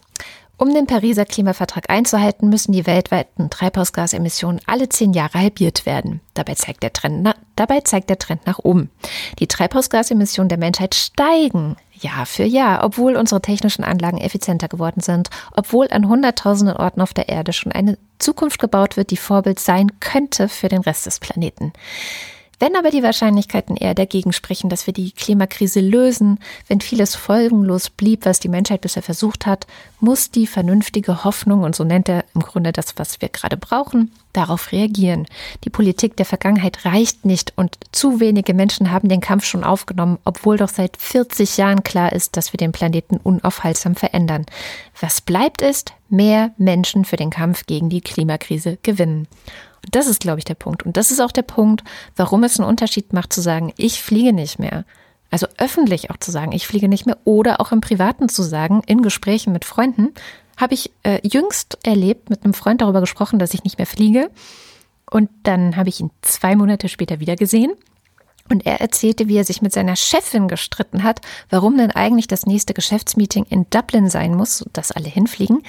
Um den Pariser Klimavertrag einzuhalten, müssen die weltweiten Treibhausgasemissionen alle zehn Jahre halbiert werden. Dabei zeigt, der Trend na, dabei zeigt der Trend nach oben. Die Treibhausgasemissionen der Menschheit steigen Jahr für Jahr, obwohl unsere technischen Anlagen effizienter geworden sind, obwohl an hunderttausenden Orten auf der Erde schon eine Zukunft gebaut wird, die Vorbild sein könnte für den Rest des Planeten. Wenn aber die Wahrscheinlichkeiten eher dagegen sprechen, dass wir die Klimakrise lösen, wenn vieles folgenlos blieb, was die Menschheit bisher versucht hat, muss die vernünftige Hoffnung, und so nennt er im Grunde das, was wir gerade brauchen, darauf reagieren. Die Politik der Vergangenheit reicht nicht und zu wenige Menschen haben den Kampf schon aufgenommen, obwohl doch seit 40 Jahren klar ist, dass wir den Planeten unaufhaltsam verändern. Was bleibt ist, mehr Menschen für den Kampf gegen die Klimakrise gewinnen. Das ist, glaube ich, der Punkt. Und das ist auch der Punkt, warum es einen Unterschied macht, zu sagen, ich fliege nicht mehr. Also öffentlich auch zu sagen, ich fliege nicht mehr oder auch im Privaten zu sagen, in Gesprächen mit Freunden, habe ich äh, jüngst erlebt, mit einem Freund darüber gesprochen, dass ich nicht mehr fliege. Und dann habe ich ihn zwei Monate später wieder gesehen. Und er erzählte, wie er sich mit seiner Chefin gestritten hat, warum denn eigentlich das nächste Geschäftsmeeting in Dublin sein muss, dass alle hinfliegen.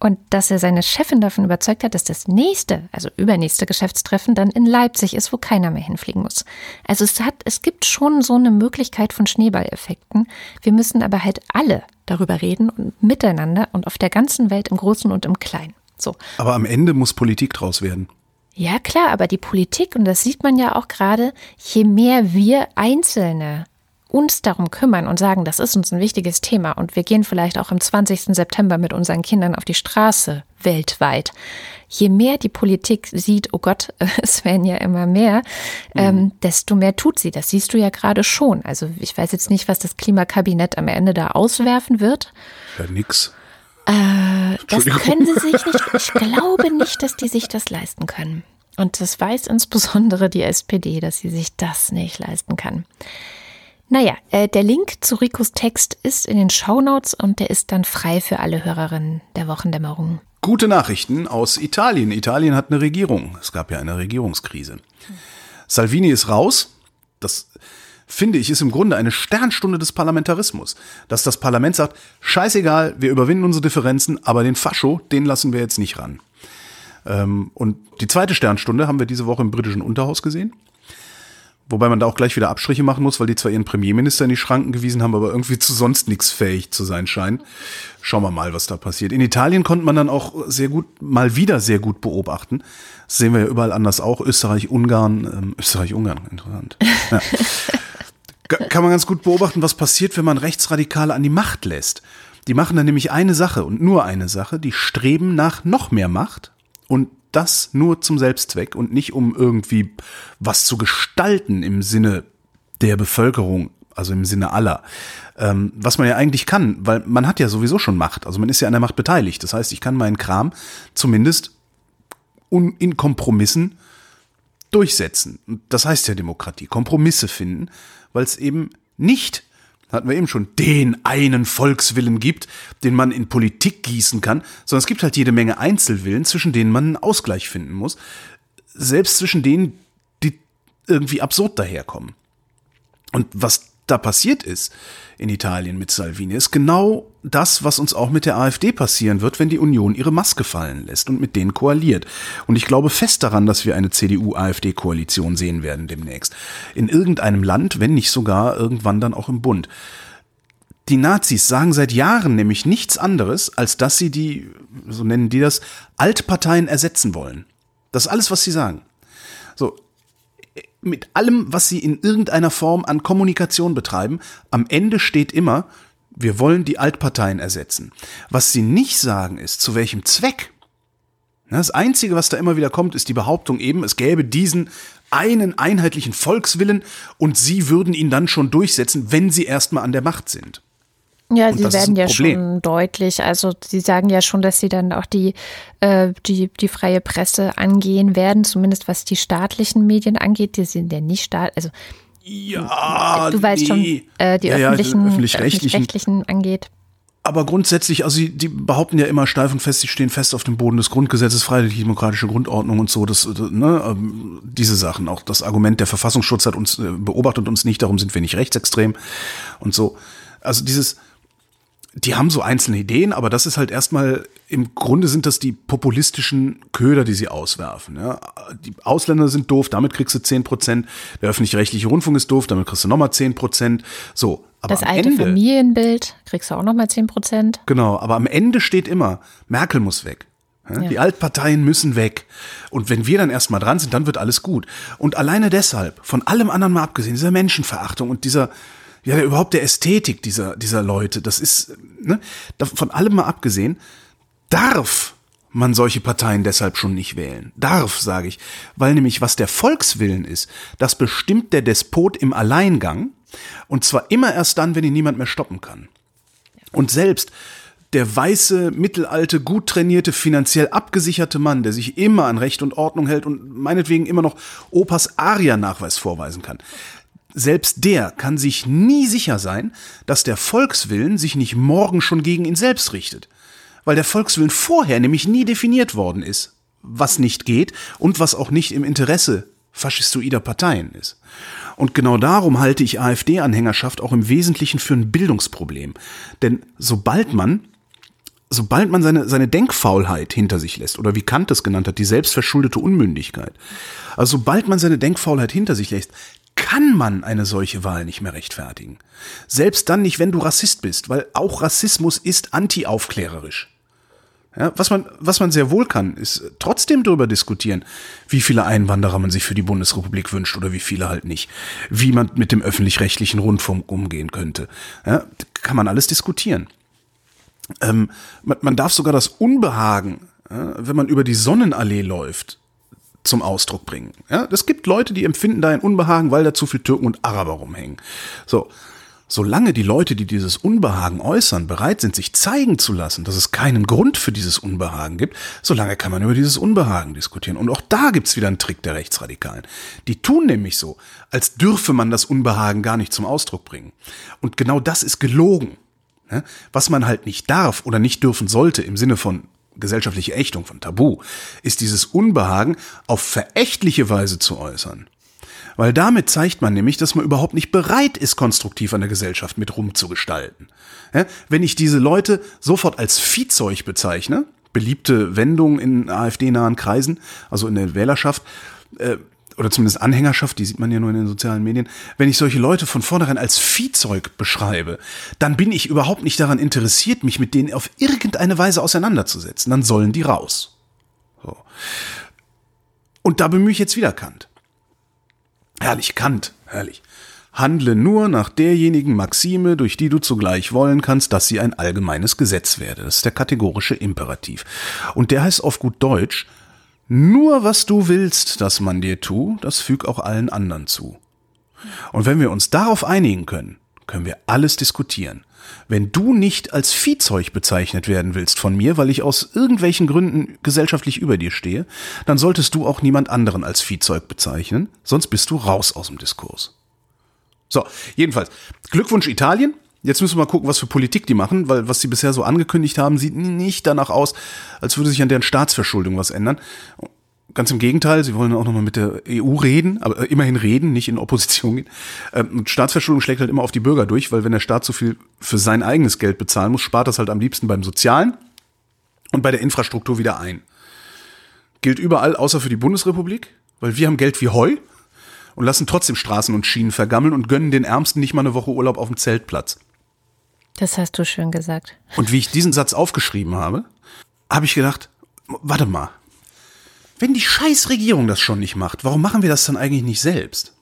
Und dass er seine Chefin davon überzeugt hat, dass das nächste, also übernächste Geschäftstreffen dann in Leipzig ist, wo keiner mehr hinfliegen muss. Also es hat, es gibt schon so eine Möglichkeit von Schneeballeffekten. Wir müssen aber halt alle darüber reden und miteinander und auf der ganzen Welt im Großen und im Kleinen. So. Aber am Ende muss Politik draus werden. Ja, klar, aber die Politik, und das sieht man ja auch gerade, je mehr wir Einzelne uns darum kümmern und sagen, das ist uns ein wichtiges Thema und wir gehen vielleicht auch am 20. September mit unseren Kindern auf die Straße weltweit. Je mehr die Politik sieht, oh Gott, es werden ja immer mehr, ähm, desto mehr tut sie. Das siehst du ja gerade schon. Also ich weiß jetzt nicht, was das Klimakabinett am Ende da auswerfen wird. Ja, nix. Äh, das können sie sich nicht. Ich glaube nicht, dass die sich das leisten können. Und das weiß insbesondere die SPD, dass sie sich das nicht leisten kann. Naja, äh, der Link zu Ricos Text ist in den Shownotes und der ist dann frei für alle Hörerinnen der Wochendämmerung. Gute Nachrichten aus Italien. Italien hat eine Regierung. Es gab ja eine Regierungskrise. Salvini ist raus. Das finde ich ist im Grunde eine Sternstunde des Parlamentarismus. Dass das Parlament sagt, scheißegal, wir überwinden unsere Differenzen, aber den Fascho, den lassen wir jetzt nicht ran. Ähm, und die zweite Sternstunde haben wir diese Woche im britischen Unterhaus gesehen. Wobei man da auch gleich wieder Abstriche machen muss, weil die zwar ihren Premierminister in die Schranken gewiesen haben, aber irgendwie zu sonst nichts fähig zu sein scheinen. Schauen wir mal, was da passiert. In Italien konnte man dann auch sehr gut, mal wieder sehr gut beobachten. Das sehen wir ja überall anders auch. Österreich, Ungarn, ähm, Österreich, Ungarn, interessant. Ja. Ka- Kann man ganz gut beobachten, was passiert, wenn man Rechtsradikale an die Macht lässt. Die machen dann nämlich eine Sache und nur eine Sache. Die streben nach noch mehr Macht und das nur zum Selbstzweck und nicht um irgendwie was zu gestalten im Sinne der Bevölkerung, also im Sinne aller. Ähm, was man ja eigentlich kann, weil man hat ja sowieso schon Macht. Also man ist ja an der Macht beteiligt. Das heißt, ich kann meinen Kram zumindest in Kompromissen durchsetzen. Das heißt ja Demokratie, Kompromisse finden, weil es eben nicht hatten wir eben schon, den einen Volkswillen gibt, den man in Politik gießen kann, sondern es gibt halt jede Menge Einzelwillen, zwischen denen man einen Ausgleich finden muss, selbst zwischen denen, die irgendwie absurd daherkommen. Und was da passiert ist in Italien mit Salvini, ist genau das, was uns auch mit der AfD passieren wird, wenn die Union ihre Maske fallen lässt und mit denen koaliert. Und ich glaube fest daran, dass wir eine CDU-AfD-Koalition sehen werden demnächst. In irgendeinem Land, wenn nicht sogar irgendwann dann auch im Bund. Die Nazis sagen seit Jahren nämlich nichts anderes, als dass sie die, so nennen die das, Altparteien ersetzen wollen. Das ist alles, was sie sagen. Mit allem, was sie in irgendeiner Form an Kommunikation betreiben, am Ende steht immer, wir wollen die Altparteien ersetzen. Was sie nicht sagen ist, zu welchem Zweck. Das Einzige, was da immer wieder kommt, ist die Behauptung eben, es gäbe diesen einen einheitlichen Volkswillen und sie würden ihn dann schon durchsetzen, wenn sie erstmal an der Macht sind. Ja, sie werden ja schon deutlich. Also sie sagen ja schon, dass sie dann auch die, äh, die, die freie Presse angehen werden, zumindest was die staatlichen Medien angeht. Die sind ja nicht staat, also ja, du weißt nee. schon, äh, die Ja, ja, öffentlichen, öffentlich-rechtlichen. öffentlich-rechtlichen angeht. Aber grundsätzlich, also sie, die behaupten ja immer steif und fest, sie stehen fest auf dem Boden des Grundgesetzes, freiheitlich-demokratische Grundordnung und so, das, ne, ähm, diese Sachen. Auch das Argument, der Verfassungsschutz hat uns, äh, beobachtet uns nicht, darum sind wir nicht rechtsextrem und so. Also dieses, die haben so einzelne Ideen, aber das ist halt erstmal, im Grunde sind das die populistischen Köder, die sie auswerfen. Ja. Die Ausländer sind doof, damit kriegst du 10 Prozent. Der öffentlich-rechtliche Rundfunk ist doof, damit kriegst du nochmal 10 Prozent. So, aber Das alte Ende, Familienbild kriegst du auch nochmal 10 Prozent. Genau, aber am Ende steht immer, Merkel muss weg. Ja. Die Altparteien müssen weg. Und wenn wir dann erstmal dran sind, dann wird alles gut. Und alleine deshalb, von allem anderen mal abgesehen, dieser Menschenverachtung und dieser, ja, der, überhaupt der Ästhetik dieser, dieser Leute, das ist, ne, von allem mal abgesehen, darf man solche Parteien deshalb schon nicht wählen. Darf, sage ich. Weil nämlich, was der Volkswillen ist, das bestimmt der Despot im Alleingang. Und zwar immer erst dann, wenn ihn niemand mehr stoppen kann. Und selbst der weiße, mittelalte, gut trainierte, finanziell abgesicherte Mann, der sich immer an Recht und Ordnung hält und meinetwegen immer noch Opas Aria-Nachweis vorweisen kann. Selbst der kann sich nie sicher sein, dass der Volkswillen sich nicht morgen schon gegen ihn selbst richtet. Weil der Volkswillen vorher nämlich nie definiert worden ist, was nicht geht und was auch nicht im Interesse faschistoider Parteien ist. Und genau darum halte ich AfD-Anhängerschaft auch im Wesentlichen für ein Bildungsproblem. Denn sobald man sobald man seine, seine Denkfaulheit hinter sich lässt, oder wie Kant es genannt hat, die selbstverschuldete Unmündigkeit, also sobald man seine Denkfaulheit hinter sich lässt, kann man eine solche Wahl nicht mehr rechtfertigen. Selbst dann nicht, wenn du Rassist bist, weil auch Rassismus ist antiaufklärerisch. Ja, was man, was man sehr wohl kann, ist trotzdem darüber diskutieren, wie viele Einwanderer man sich für die Bundesrepublik wünscht oder wie viele halt nicht. Wie man mit dem öffentlich-rechtlichen Rundfunk umgehen könnte. Ja, kann man alles diskutieren. Ähm, man, man darf sogar das Unbehagen, ja, wenn man über die Sonnenallee läuft, zum Ausdruck bringen. Ja, es gibt Leute, die empfinden da ein Unbehagen, weil da zu viel Türken und Araber rumhängen. So. Solange die Leute, die dieses Unbehagen äußern, bereit sind, sich zeigen zu lassen, dass es keinen Grund für dieses Unbehagen gibt, solange kann man über dieses Unbehagen diskutieren. Und auch da gibt's wieder einen Trick der Rechtsradikalen. Die tun nämlich so, als dürfe man das Unbehagen gar nicht zum Ausdruck bringen. Und genau das ist gelogen. Was man halt nicht darf oder nicht dürfen sollte im Sinne von gesellschaftliche Ächtung, von Tabu, ist dieses Unbehagen auf verächtliche Weise zu äußern. Weil damit zeigt man nämlich, dass man überhaupt nicht bereit ist, konstruktiv an der Gesellschaft mit rumzugestalten. Ja, wenn ich diese Leute sofort als Viehzeug bezeichne, beliebte Wendung in AfD-nahen Kreisen, also in der Wählerschaft, äh, oder zumindest Anhängerschaft, die sieht man ja nur in den sozialen Medien, wenn ich solche Leute von vornherein als Viehzeug beschreibe, dann bin ich überhaupt nicht daran interessiert, mich mit denen auf irgendeine Weise auseinanderzusetzen. Dann sollen die raus. So. Und da bemühe ich jetzt wieder Kant. Herrlich, Kant, herrlich. Handle nur nach derjenigen Maxime, durch die du zugleich wollen kannst, dass sie ein allgemeines Gesetz werde. Das ist der kategorische Imperativ. Und der heißt auf gut Deutsch, Nur was du willst, dass man dir tu, das füg auch allen anderen zu. Und wenn wir uns darauf einigen können, können wir alles diskutieren. Wenn du nicht als Viehzeug bezeichnet werden willst von mir, weil ich aus irgendwelchen Gründen gesellschaftlich über dir stehe, dann solltest du auch niemand anderen als Viehzeug bezeichnen, sonst bist du raus aus dem Diskurs. So, jedenfalls, Glückwunsch Italien. Jetzt müssen wir mal gucken, was für Politik die machen, weil was sie bisher so angekündigt haben, sieht nicht danach aus, als würde sich an deren Staatsverschuldung was ändern. Ganz im Gegenteil, sie wollen auch nochmal mit der EU reden, aber äh, immerhin reden, nicht in Opposition gehen. Ähm, und Staatsverschuldung schlägt halt immer auf die Bürger durch, weil wenn der Staat so viel für sein eigenes Geld bezahlen muss, spart das halt am liebsten beim Sozialen und bei der Infrastruktur wieder ein. Gilt überall, außer für die Bundesrepublik, weil wir haben Geld wie Heu und lassen trotzdem Straßen und Schienen vergammeln und gönnen den Ärmsten nicht mal eine Woche Urlaub auf dem Zeltplatz. Das hast du schön gesagt. Und wie ich diesen Satz aufgeschrieben habe, habe ich gedacht, warte mal, wenn die Scheißregierung das schon nicht macht, warum machen wir das dann eigentlich nicht selbst?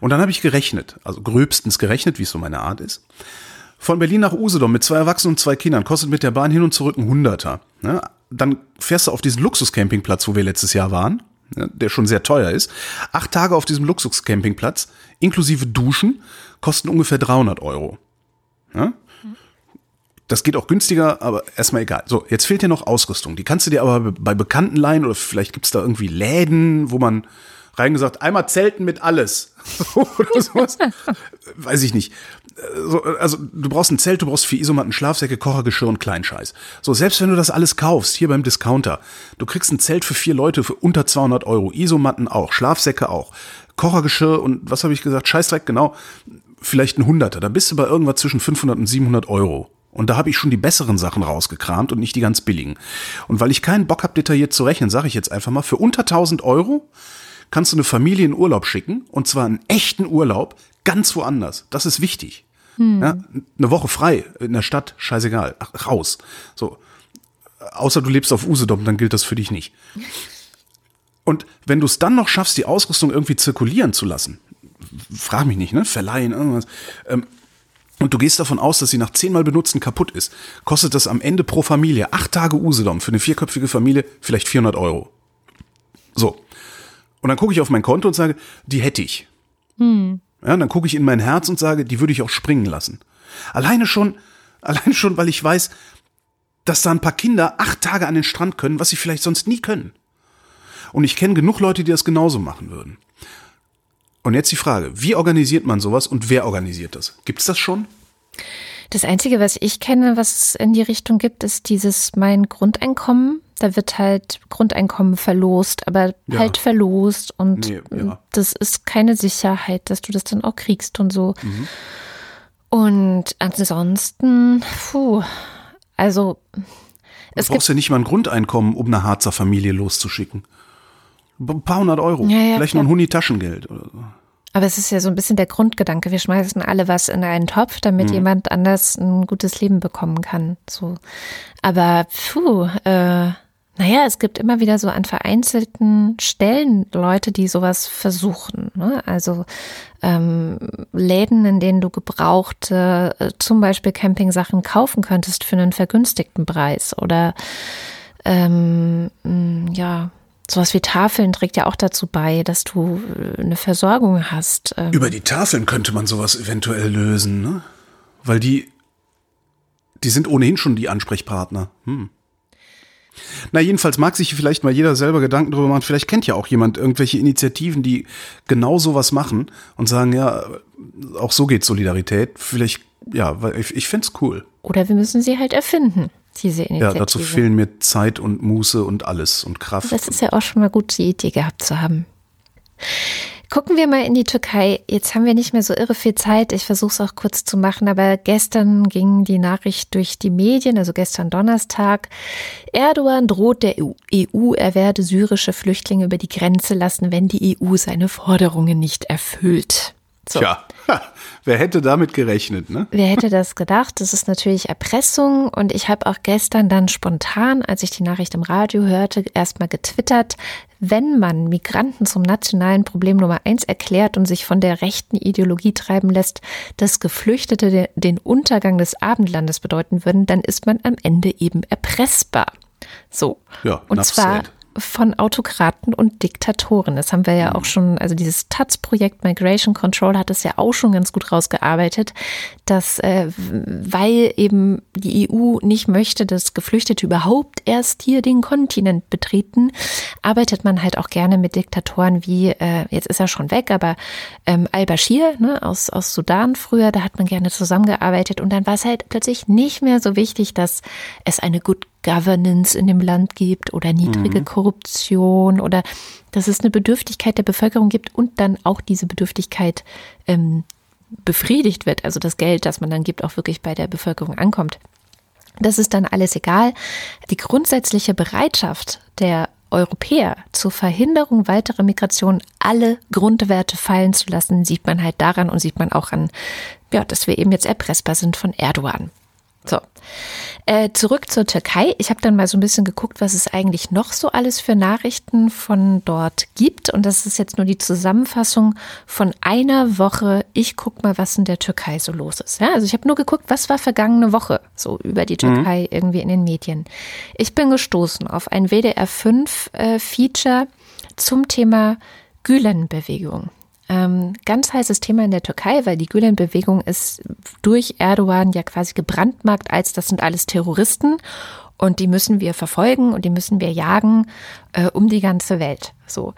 Und dann habe ich gerechnet, also gröbstens gerechnet, wie es so meine Art ist. Von Berlin nach Usedom mit zwei Erwachsenen und zwei Kindern kostet mit der Bahn hin und zurück ein Hunderter. Ne? Dann fährst du auf diesen Luxuscampingplatz, wo wir letztes Jahr waren, ne? der schon sehr teuer ist. Acht Tage auf diesem Luxuscampingplatz, inklusive Duschen, kosten ungefähr 300 Euro. Ne? Das geht auch günstiger, aber erstmal egal. So, jetzt fehlt dir noch Ausrüstung. Die kannst du dir aber bei Bekannten leihen oder vielleicht gibt's da irgendwie Läden, wo man reingesagt, einmal Zelten mit alles. oder sowas. Weiß ich nicht. So, also du brauchst ein Zelt, du brauchst vier Isomatten, Schlafsäcke, Kochergeschirr und Kleinscheiß. So, selbst wenn du das alles kaufst, hier beim Discounter, du kriegst ein Zelt für vier Leute für unter 200 Euro, Isomatten auch, Schlafsäcke auch, Kochergeschirr und was habe ich gesagt, Scheißdreck, genau, vielleicht ein Hunderter. Da bist du bei irgendwas zwischen 500 und 700 Euro. Und da habe ich schon die besseren Sachen rausgekramt und nicht die ganz billigen. Und weil ich keinen Bock habe, detailliert zu rechnen, sage ich jetzt einfach mal, für unter 1000 Euro kannst du eine Familie in Urlaub schicken. Und zwar einen echten Urlaub, ganz woanders. Das ist wichtig. Hm. Ja, eine Woche frei in der Stadt, scheißegal. Ach, raus. So. Außer du lebst auf Usedom, dann gilt das für dich nicht. Und wenn du es dann noch schaffst, die Ausrüstung irgendwie zirkulieren zu lassen, frag mich nicht, ne? Verleihen, irgendwas. Ähm, und du gehst davon aus, dass sie nach zehnmal benutzen kaputt ist, kostet das am Ende pro Familie acht Tage Usedom für eine vierköpfige Familie vielleicht 400 Euro. So. Und dann gucke ich auf mein Konto und sage, die hätte ich. Hm. Ja, dann gucke ich in mein Herz und sage, die würde ich auch springen lassen. Alleine schon, alleine schon, weil ich weiß, dass da ein paar Kinder acht Tage an den Strand können, was sie vielleicht sonst nie können. Und ich kenne genug Leute, die das genauso machen würden. Und jetzt die Frage, wie organisiert man sowas und wer organisiert das? Gibt es das schon? Das Einzige, was ich kenne, was es in die Richtung gibt, ist dieses Mein Grundeinkommen. Da wird halt Grundeinkommen verlost, aber ja. halt verlost und nee, ja. das ist keine Sicherheit, dass du das dann auch kriegst und so. Mhm. Und ansonsten, puh, also es du brauchst ja nicht mal ein Grundeinkommen, um eine Harzer Familie loszuschicken. Ein paar hundert Euro. Ja, ja, Vielleicht klar. noch ein Huni Taschengeld oder so. Aber es ist ja so ein bisschen der Grundgedanke. Wir schmeißen alle was in einen Topf, damit mhm. jemand anders ein gutes Leben bekommen kann. So. Aber puh, äh, naja, es gibt immer wieder so an vereinzelten Stellen Leute, die sowas versuchen. Ne? Also ähm, Läden, in denen du gebrauchte, äh, zum Beispiel Campingsachen kaufen könntest für einen vergünstigten Preis oder ähm, ja, Sowas wie Tafeln trägt ja auch dazu bei, dass du äh, eine Versorgung hast. Ähm. Über die Tafeln könnte man sowas eventuell lösen, ne? Weil die, die sind ohnehin schon die Ansprechpartner. Hm. Na, jedenfalls mag sich vielleicht mal jeder selber Gedanken darüber machen. Vielleicht kennt ja auch jemand irgendwelche Initiativen, die genau sowas machen und sagen, ja, auch so geht Solidarität. Vielleicht, ja, weil ich, ich finde es cool. Oder wir müssen sie halt erfinden diese Initiative. Ja, dazu fehlen mir Zeit und Muße und alles und Kraft. Das ist ja auch schon mal gut, die Idee gehabt zu haben. Gucken wir mal in die Türkei. Jetzt haben wir nicht mehr so irre viel Zeit. Ich versuche es auch kurz zu machen, aber gestern ging die Nachricht durch die Medien, also gestern Donnerstag. Erdogan droht der EU, er werde syrische Flüchtlinge über die Grenze lassen, wenn die EU seine Forderungen nicht erfüllt. So. Tja, wer hätte damit gerechnet, ne? Wer hätte das gedacht? Das ist natürlich Erpressung und ich habe auch gestern dann spontan, als ich die Nachricht im Radio hörte, erstmal getwittert, wenn man Migranten zum nationalen Problem Nummer eins erklärt und sich von der rechten Ideologie treiben lässt, dass Geflüchtete den Untergang des Abendlandes bedeuten würden, dann ist man am Ende eben erpressbar. So. Ja, und zwar von Autokraten und Diktatoren. Das haben wir ja auch schon, also dieses TATS-Projekt Migration Control hat es ja auch schon ganz gut rausgearbeitet, dass äh, weil eben die EU nicht möchte, dass Geflüchtete überhaupt erst hier den Kontinent betreten, arbeitet man halt auch gerne mit Diktatoren wie, äh, jetzt ist er schon weg, aber ähm, al-Bashir ne, aus, aus Sudan früher, da hat man gerne zusammengearbeitet und dann war es halt plötzlich nicht mehr so wichtig, dass es eine Good Governance in dem Land gibt oder niedrige mhm. Korruption oder dass es eine Bedürftigkeit der Bevölkerung gibt und dann auch diese Bedürftigkeit ähm, befriedigt wird, also das Geld, das man dann gibt, auch wirklich bei der Bevölkerung ankommt. Das ist dann alles egal. Die grundsätzliche Bereitschaft der Europäer zur Verhinderung weiterer Migration alle Grundwerte fallen zu lassen, sieht man halt daran und sieht man auch an, ja, dass wir eben jetzt erpressbar sind von Erdogan. So. Äh, zurück zur Türkei. Ich habe dann mal so ein bisschen geguckt, was es eigentlich noch so alles für Nachrichten von dort gibt. Und das ist jetzt nur die Zusammenfassung von einer Woche. Ich gucke mal, was in der Türkei so los ist. Ja, also ich habe nur geguckt, was war vergangene Woche so über die mhm. Türkei mhm. irgendwie in den Medien. Ich bin gestoßen auf ein WDR 5 äh, Feature zum Thema Gülen-Bewegung. Ähm, ganz heißes Thema in der Türkei, weil die Gülen-Bewegung ist durch Erdogan ja quasi gebrandmarkt als das sind alles Terroristen und die müssen wir verfolgen und die müssen wir jagen äh, um die ganze Welt. So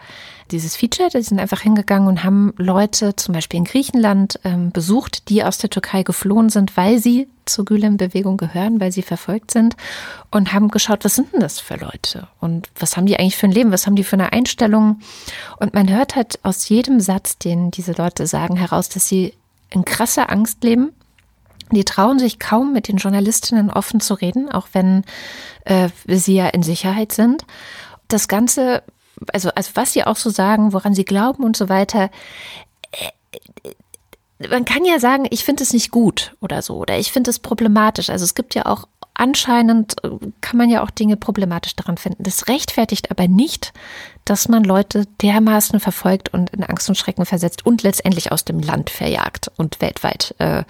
dieses Feature, die sind einfach hingegangen und haben Leute zum Beispiel in Griechenland ähm, besucht, die aus der Türkei geflohen sind, weil sie zur Gülen-Bewegung gehören, weil sie verfolgt sind und haben geschaut, was sind denn das für Leute und was haben die eigentlich für ein Leben, was haben die für eine Einstellung. Und man hört halt aus jedem Satz, den diese Leute sagen, heraus, dass sie in krasser Angst leben. Die trauen sich kaum mit den Journalistinnen offen zu reden, auch wenn äh, sie ja in Sicherheit sind. Das Ganze also, also was sie auch so sagen, woran sie glauben und so weiter. Man kann ja sagen, ich finde es nicht gut oder so, oder ich finde es problematisch. Also es gibt ja auch anscheinend, äh, kann man ja auch Dinge problematisch daran finden. Das rechtfertigt aber nicht, dass man Leute dermaßen verfolgt und in Angst und Schrecken versetzt und letztendlich aus dem Land verjagt und weltweit äh,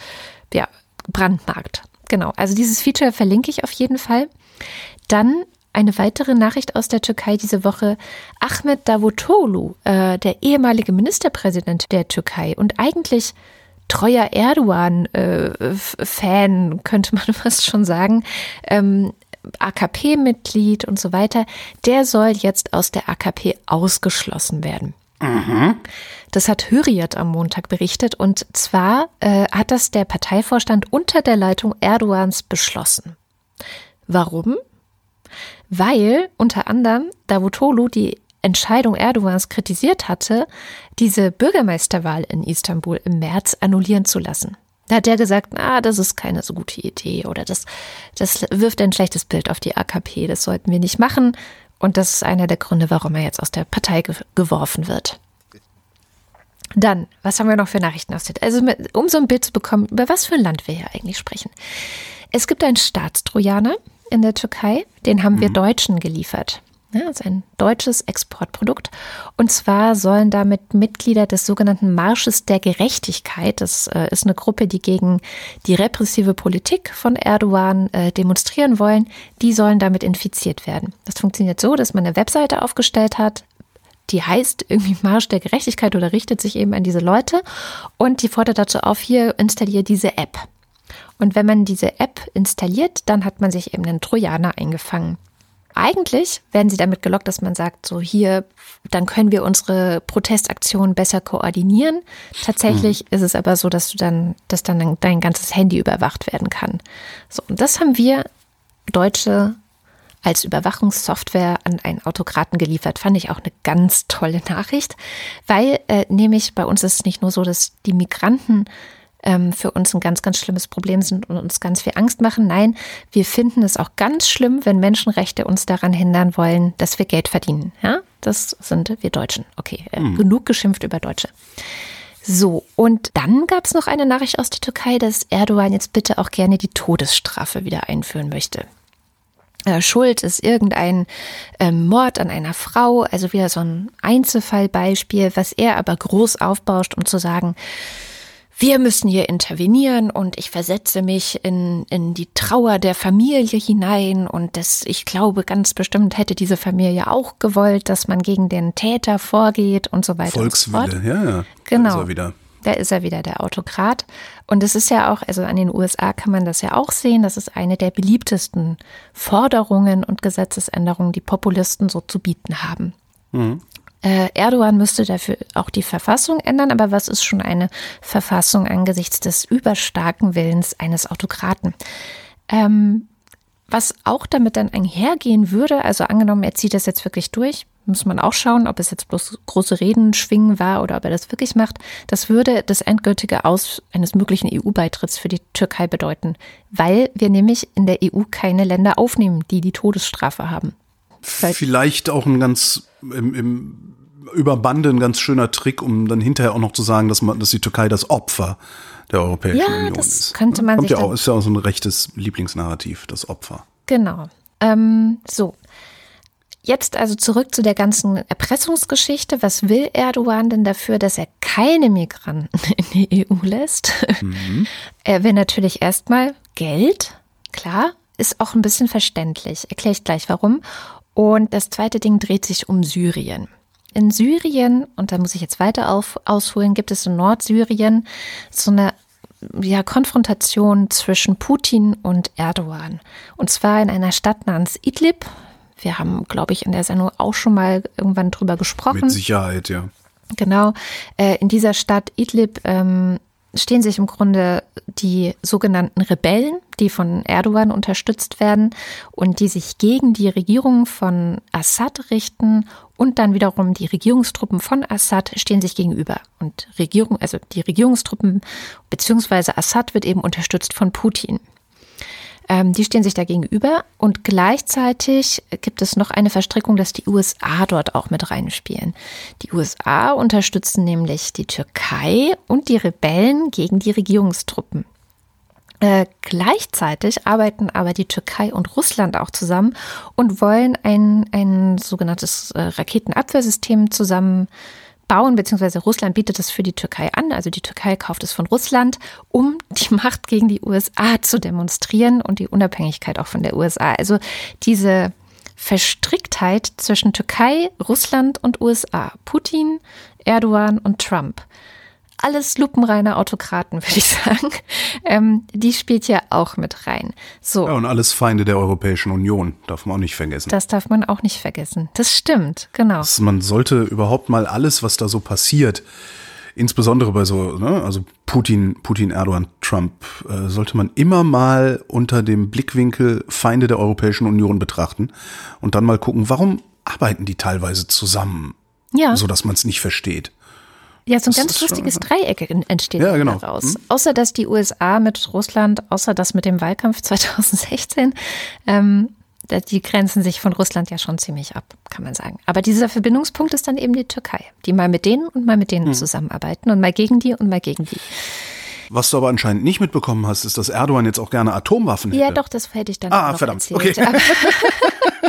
ja, brandmarkt. Genau, also dieses Feature verlinke ich auf jeden Fall. Dann eine weitere Nachricht aus der Türkei diese Woche. Ahmed Davutoglu, äh, der ehemalige Ministerpräsident der Türkei und eigentlich treuer Erdogan-Fan, äh, könnte man fast schon sagen, ähm, AKP-Mitglied und so weiter, der soll jetzt aus der AKP ausgeschlossen werden. Mhm. Das hat Hürriyet am Montag berichtet und zwar äh, hat das der Parteivorstand unter der Leitung Erdogans beschlossen. Warum? weil unter anderem Davutoglu die Entscheidung Erdogans kritisiert hatte, diese Bürgermeisterwahl in Istanbul im März annullieren zu lassen. Da hat er gesagt, ah, das ist keine so gute Idee oder das, das wirft ein schlechtes Bild auf die AKP, das sollten wir nicht machen. Und das ist einer der Gründe, warum er jetzt aus der Partei ge geworfen wird. Dann, was haben wir noch für Nachrichten aus der Also, um so ein Bild zu bekommen, über was für ein Land wir hier eigentlich sprechen. Es gibt einen Staatstrojaner, in der Türkei. Den haben wir mhm. Deutschen geliefert. Ja, das ist ein deutsches Exportprodukt. Und zwar sollen damit Mitglieder des sogenannten Marsches der Gerechtigkeit, das äh, ist eine Gruppe, die gegen die repressive Politik von Erdogan äh, demonstrieren wollen, die sollen damit infiziert werden. Das funktioniert so, dass man eine Webseite aufgestellt hat, die heißt irgendwie Marsch der Gerechtigkeit oder richtet sich eben an diese Leute und die fordert dazu auf, hier installiere diese App. Und wenn man diese App installiert, dann hat man sich eben einen Trojaner eingefangen. Eigentlich werden sie damit gelockt, dass man sagt, so hier, dann können wir unsere Protestaktionen besser koordinieren. Tatsächlich mhm. ist es aber so, dass du dann, dass dann dein ganzes Handy überwacht werden kann. So, und das haben wir Deutsche als Überwachungssoftware an einen Autokraten geliefert. Fand ich auch eine ganz tolle Nachricht, weil äh, nämlich bei uns ist es nicht nur so, dass die Migranten ähm, für uns ein ganz, ganz schlimmes Problem sind und uns ganz viel Angst machen. Nein, wir finden es auch ganz schlimm, wenn Menschenrechte uns daran hindern wollen, dass wir Geld verdienen. Ja, das sind wir Deutschen. Okay, äh, mhm. genug geschimpft über Deutsche. So, und dann gab es noch eine Nachricht aus der Türkei, dass Erdogan jetzt bitte auch gerne die Todesstrafe wieder einführen möchte. Äh, Schuld ist irgendein ähm, Mord an einer Frau, also wieder so ein Einzelfallbeispiel, was er aber groß aufbauscht, um zu sagen, wir müssen hier intervenieren und ich versetze mich in, in die Trauer der Familie hinein und das, ich glaube, ganz bestimmt hätte diese Familie auch gewollt, dass man gegen den Täter vorgeht und so weiter. Volkswille, und so fort. ja, ja. Genau. Er wieder. Da ist er wieder, der Autokrat. Und es ist ja auch, also an den USA kann man das ja auch sehen, das ist eine der beliebtesten Forderungen und Gesetzesänderungen, die Populisten so zu bieten haben. Äh, Erdogan müsste dafür auch die Verfassung ändern, aber was ist schon eine Verfassung angesichts des überstarken Willens eines Autokraten? Ähm, was auch damit dann einhergehen würde, also angenommen, er zieht das jetzt wirklich durch, muss man auch schauen, ob es jetzt bloß große Reden schwingen war oder ob er das wirklich macht. Das würde das endgültige Aus eines möglichen EU-Beitritts für die Türkei bedeuten, weil wir nämlich in der EU keine Länder aufnehmen, die die Todesstrafe haben. Weil- Vielleicht auch ein ganz im, im über Bande ein ganz schöner Trick, um dann hinterher auch noch zu sagen, dass man, dass die Türkei das Opfer der Europäischen Ja, Union das ist. könnte man Kommt sich ja auch, ist ja auch so ein rechtes Lieblingsnarrativ, das Opfer. Genau. Ähm, so. Jetzt also zurück zu der ganzen Erpressungsgeschichte. Was will Erdogan denn dafür, dass er keine Migranten in die EU lässt? Er will natürlich erstmal Geld, klar, ist auch ein bisschen verständlich. Erkläre ich gleich warum. Und das zweite Ding dreht sich um Syrien. In Syrien, und da muss ich jetzt weiter auf, ausholen, gibt es in Nordsyrien so eine ja, Konfrontation zwischen Putin und Erdogan. Und zwar in einer Stadt namens Idlib. Wir haben, glaube ich, in der Sendung auch schon mal irgendwann drüber gesprochen. Mit Sicherheit, ja. Genau. Äh, in dieser Stadt Idlib ähm, stehen sich im Grunde die sogenannten Rebellen, die von Erdogan unterstützt werden und die sich gegen die Regierung von Assad richten und dann wiederum die Regierungstruppen von Assad stehen sich gegenüber. Und Regierung, also die Regierungstruppen beziehungsweise Assad wird eben unterstützt von Putin. Ähm, die stehen sich da gegenüber und gleichzeitig gibt es noch eine Verstrickung, dass die USA dort auch mit reinspielen. Die USA unterstützen nämlich die Türkei und die Rebellen gegen die Regierungstruppen. Äh, gleichzeitig arbeiten aber die Türkei und Russland auch zusammen und wollen ein, ein sogenanntes äh, Raketenabwehrsystem zusammen bauen, beziehungsweise Russland bietet es für die Türkei an. Also die Türkei kauft es von Russland, um die Macht gegen die USA zu demonstrieren und die Unabhängigkeit auch von der USA. Also diese Verstricktheit zwischen Türkei, Russland und USA, Putin, Erdogan und Trump. Alles lupenreine Autokraten, würde ich sagen. Ähm, die spielt ja auch mit rein. So. Ja, und alles Feinde der Europäischen Union, darf man auch nicht vergessen. Das darf man auch nicht vergessen. Das stimmt, genau. Das- Man sollte überhaupt mal alles, was da so passiert, insbesondere bei so, ne, also Putin, Putin, Erdogan, Trump, äh, sollte man immer mal unter dem Blickwinkel Feinde der Europäischen Union betrachten und dann mal gucken, warum arbeiten die teilweise zusammen, Ja. so dass man es nicht versteht. Ja, so ein Das ganz ist schon- lustiges Dreieck entsteht Ja, genau. daraus. Außer dass die USA mit Russland, außer das mit dem Wahlkampf 2016, ähm, die grenzen sich von Russland ja schon ziemlich ab, kann man sagen. Aber dieser Verbindungspunkt ist dann eben die Türkei, die mal mit denen und mal mit Hm. denen zusammenarbeiten und mal gegen die und mal gegen die. Was du aber anscheinend nicht mitbekommen hast, ist, dass Erdogan jetzt auch gerne Atomwaffen hätte. Ja, doch, das hätte ich dann Ah, auch noch verdammt. erzählt. Okay.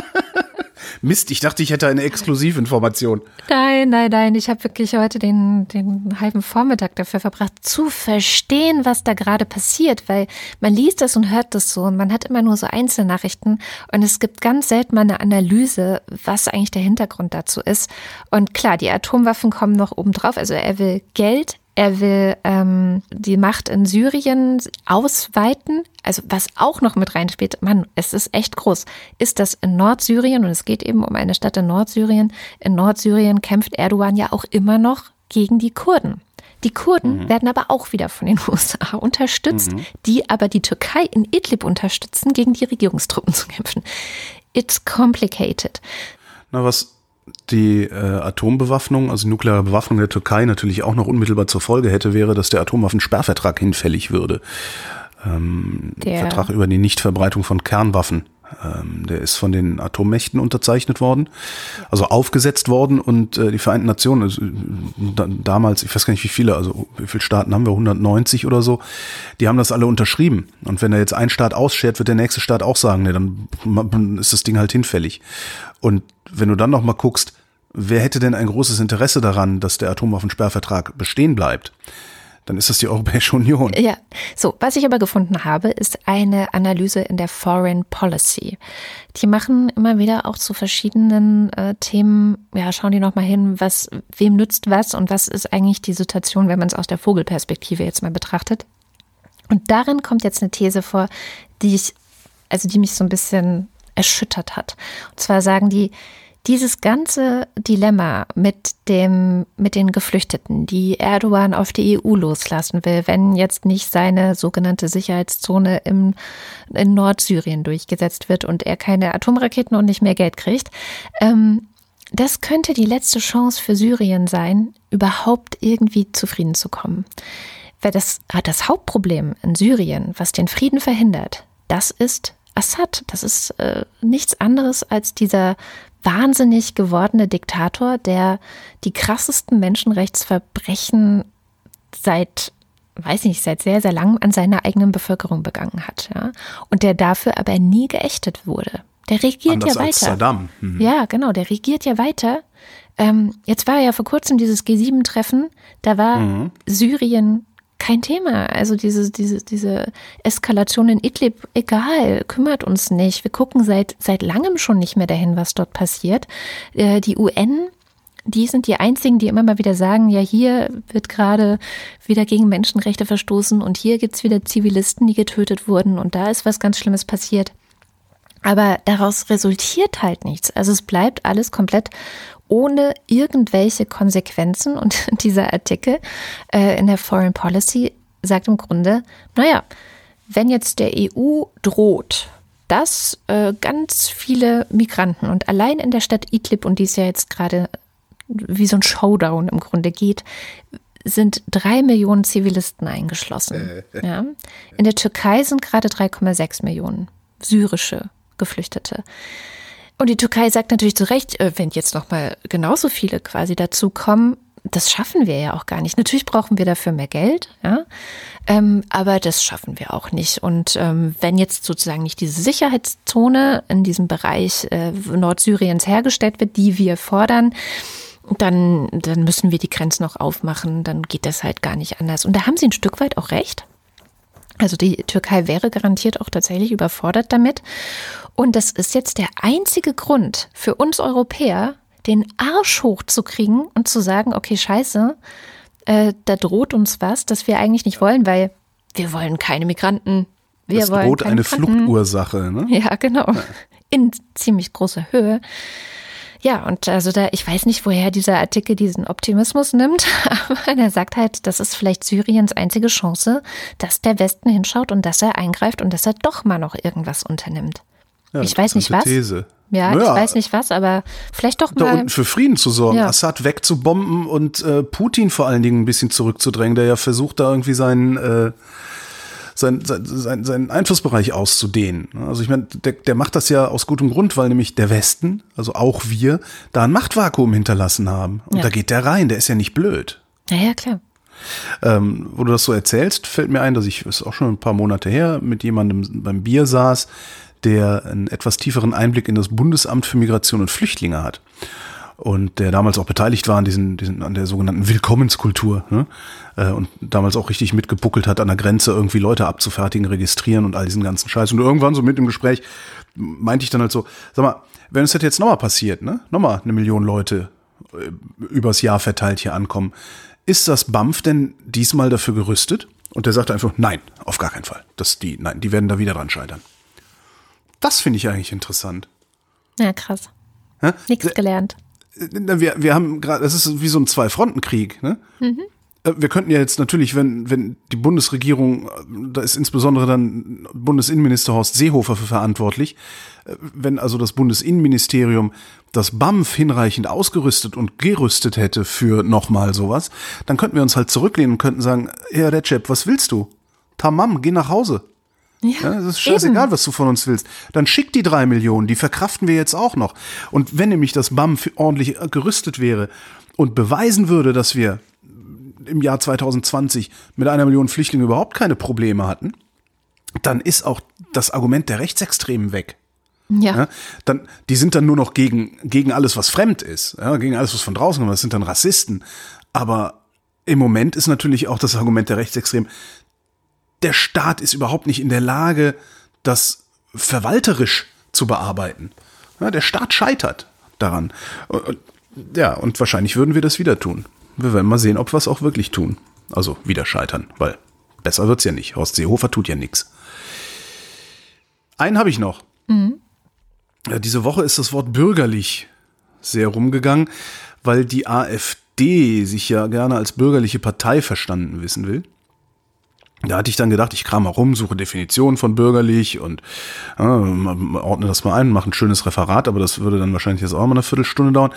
Mist, ich dachte, ich hätte eine Exklusivinformation. nein, nein, nein, ich habe wirklich heute den, den halben Vormittag dafür verbracht, zu verstehen, was da gerade passiert, weil man liest das und hört das so und man hat immer nur so Einzelnachrichten und es gibt ganz selten mal eine Analyse, was eigentlich der Hintergrund dazu ist. Und klar, die Atomwaffen kommen noch oben drauf. Also er will Geld, er will ähm, die Macht in Syrien ausweiten. Also was auch noch mit reinspielt, Mann, es ist echt groß, ist das in Nordsyrien, und es geht eben um eine Stadt in Nordsyrien. In Nordsyrien kämpft Erdogan ja auch immer noch gegen die Kurden. Die Kurden werden aber auch wieder von den USA unterstützt, die aber die Türkei in Idlib unterstützen, gegen die Regierungstruppen zu kämpfen. It's complicated. Na, was die äh, Atombewaffnung, also die nukleare Bewaffnung der Türkei natürlich auch noch unmittelbar zur Folge hätte, wäre, dass der Atomwaffensperrvertrag hinfällig würde. Ähm, Der- Vertrag über die Nichtverbreitung von Kernwaffen. Ähm, der ist von den Atommächten unterzeichnet worden, also aufgesetzt worden und äh, die Vereinten Nationen, also, äh, da, damals, ich weiß gar nicht wie viele, also wie viele Staaten haben wir, 190 oder so, die haben das alle unterschrieben. Und wenn da jetzt ein Staat ausschert, wird der nächste Staat auch sagen, ne, dann dann ist das Ding halt hinfällig. Und wenn du dann noch mal guckst, wer hätte denn ein großes Interesse daran, dass der Atomwaffensperrvertrag bestehen bleibt? dann ist das die Europäische Union. Ja, so, was ich aber gefunden habe, ist eine Analyse in der Foreign Policy. Die machen immer wieder auch zu verschiedenen äh, Themen, ja, schauen die nochmal hin, was, wem nützt was und was ist eigentlich die Situation, wenn man es aus der Vogelperspektive jetzt mal betrachtet. Und darin kommt jetzt eine These vor, die ich, also die mich so ein bisschen erschüttert hat. Und zwar sagen die, dieses ganze Dilemma mit dem, mit den Geflüchteten, die Erdogan auf die EU loslassen will, wenn jetzt nicht seine sogenannte Sicherheitszone im, in Nordsyrien durchgesetzt wird und er keine Atomraketen und nicht mehr Geld kriegt, ähm, das könnte die letzte Chance für Syrien sein, überhaupt irgendwie zufrieden zu kommen. Weil das, das Hauptproblem in Syrien, was den Frieden verhindert, das ist Assad. Das ist äh, nichts anderes als dieser wahnsinnig gewordene Diktator, der die krassesten Menschenrechtsverbrechen seit weiß nicht, seit sehr, sehr langem an seiner eigenen Bevölkerung begangen hat. Ja? Und der dafür aber nie geächtet wurde. Der regiert Anders ja weiter. Als Saddam. Mhm. Ja, genau, der regiert ja weiter. Ähm, jetzt war ja vor kurzem dieses G7-Treffen, da war mhm. Syrien kein Thema. Also diese, diese, diese Eskalation in Idlib, egal, kümmert uns nicht. Wir gucken seit, seit langem schon nicht mehr dahin, was dort passiert. Äh, die UN die sind die einzigen, die immer mal wieder sagen, ja, hier wird gerade wieder gegen Menschenrechte verstoßen und hier gibt's wieder Zivilisten, die getötet wurden und da ist was ganz Schlimmes passiert. Aber daraus resultiert halt nichts. Also es bleibt alles komplett ohne irgendwelche Konsequenzen. Und dieser Artikel äh, in der Foreign Policy sagt im Grunde, naja, wenn jetzt der EU droht, dass äh, ganz viele Migranten und allein in der Stadt Idlib, und die ist ja jetzt gerade wie so ein Showdown im Grunde geht, sind drei Millionen Zivilisten eingeschlossen. Äh. Ja. In der Türkei sind gerade 3,6 Millionen syrische Geflüchtete. Und die Türkei sagt natürlich zu Recht, äh, wenn jetzt noch mal genauso viele quasi dazu kommen, das schaffen wir ja auch gar nicht. Natürlich brauchen wir dafür mehr Geld, ja, ähm, aber das schaffen wir auch nicht. Und ähm, wenn jetzt sozusagen nicht diese Sicherheitszone in diesem Bereich äh, Nordsyriens hergestellt wird, die wir fordern, dann, dann müssen wir die Grenzen auch aufmachen. Dann geht das halt gar nicht anders. Und da haben sie ein Stück weit auch recht. Also die Türkei wäre garantiert auch tatsächlich überfordert damit. Und das ist jetzt der einzige Grund für uns Europäer, den Arsch hochzukriegen und zu sagen, okay, scheiße, äh, da droht uns was, das wir eigentlich nicht wollen, weil wir wollen keine Migranten. Wir das wollen droht eine Migranten. Fluchtursache, ne? Ja, genau. In ziemlich großer Höhe. Ja, und also da, ich weiß nicht, woher dieser Artikel diesen Optimismus nimmt, aber er sagt halt, das ist vielleicht Syriens einzige Chance, dass der Westen hinschaut und dass er eingreift und dass er doch mal noch irgendwas unternimmt. Ja, ich weiß nicht was. These. Ja, Naja. ich weiß nicht was, aber vielleicht doch Da mal. unten für Frieden zu sorgen, Ja. Assad wegzubomben und äh, Putin vor allen Dingen ein bisschen zurückzudrängen, der ja versucht, da irgendwie seinen, äh, sein, sein, sein, seinen Einflussbereich auszudehnen. Also ich meine, der, der macht das ja aus gutem Grund, weil nämlich der Westen, also auch wir, da ein Machtvakuum hinterlassen haben. Und Ja. da geht der rein, der ist ja nicht blöd. Ja, ja, klar. Ähm, wo du das so erzählst, fällt mir ein, dass ich, ist auch schon ein paar Monate her, mit jemandem beim Bier saß, der einen etwas tieferen Einblick in das Bundesamt für Migration und Flüchtlinge hat. Und der damals auch beteiligt war an, diesen, diesen, an der sogenannten Willkommenskultur. Ne? Äh, Und damals auch richtig mitgebuckelt hat, an der Grenze irgendwie Leute abzufertigen, registrieren und all diesen ganzen Scheiß. Und irgendwann so mit im Gespräch meinte ich dann halt so, sag mal, wenn es das jetzt nochmal passiert, ne? nochmal eine Million Leute äh, übers Jahr verteilt hier ankommen, ist das BAMF denn diesmal dafür gerüstet? Und der sagte einfach, nein, auf gar keinen Fall. Das die, nein, die werden da wieder dran scheitern. Das finde ich eigentlich interessant. Ja, krass. Hä? Nichts gelernt. Wir, wir haben gerade, das ist wie so ein Zwei-Fronten-Krieg. Ne? Äh, Wir könnten ja jetzt natürlich, wenn, wenn die Bundesregierung, äh, da ist insbesondere dann Bundesinnenminister Horst Seehofer für verantwortlich, äh, wenn also das Bundesinnenministerium das BAMF hinreichend ausgerüstet und gerüstet hätte für nochmal sowas, dann könnten wir uns halt zurücklehnen und könnten sagen, Herr Recep, was willst du? Tamam, geh nach Hause. Ja, das ist scheißegal, eben. was du von uns willst. Dann schick die drei Millionen, die verkraften wir jetzt auch noch. Und wenn nämlich das BAM ordentlich äh, gerüstet wäre und beweisen würde, dass wir im Jahr 2020 mit einer Million Flüchtlinge überhaupt keine Probleme hatten, dann ist auch das Argument der Rechtsextremen weg. Ja. Ja, dann, die sind dann nur noch gegen, gegen alles, was fremd ist, ja, gegen alles, was von draußen kommt. Das sind dann Rassisten. Aber im Moment ist natürlich auch das Argument der Rechtsextremen, der Staat ist überhaupt nicht in der Lage, das verwalterisch zu bearbeiten. Ja, der Staat scheitert daran. Ja, und wahrscheinlich würden wir das wieder tun. Wir werden mal sehen, ob wir es auch wirklich tun. Also wieder scheitern, weil besser wird's ja nicht. Horst Seehofer tut ja nichts. Einen habe ich noch. Ja, diese Woche ist das Wort bürgerlich sehr rumgegangen, weil die AfD sich ja gerne als bürgerliche Partei verstanden wissen will. Da hatte ich dann gedacht, ich kram mal rum, suche Definitionen von bürgerlich und äh, ordne das mal ein, mache ein schönes Referat, aber das würde dann wahrscheinlich jetzt auch mal eine Viertelstunde dauern.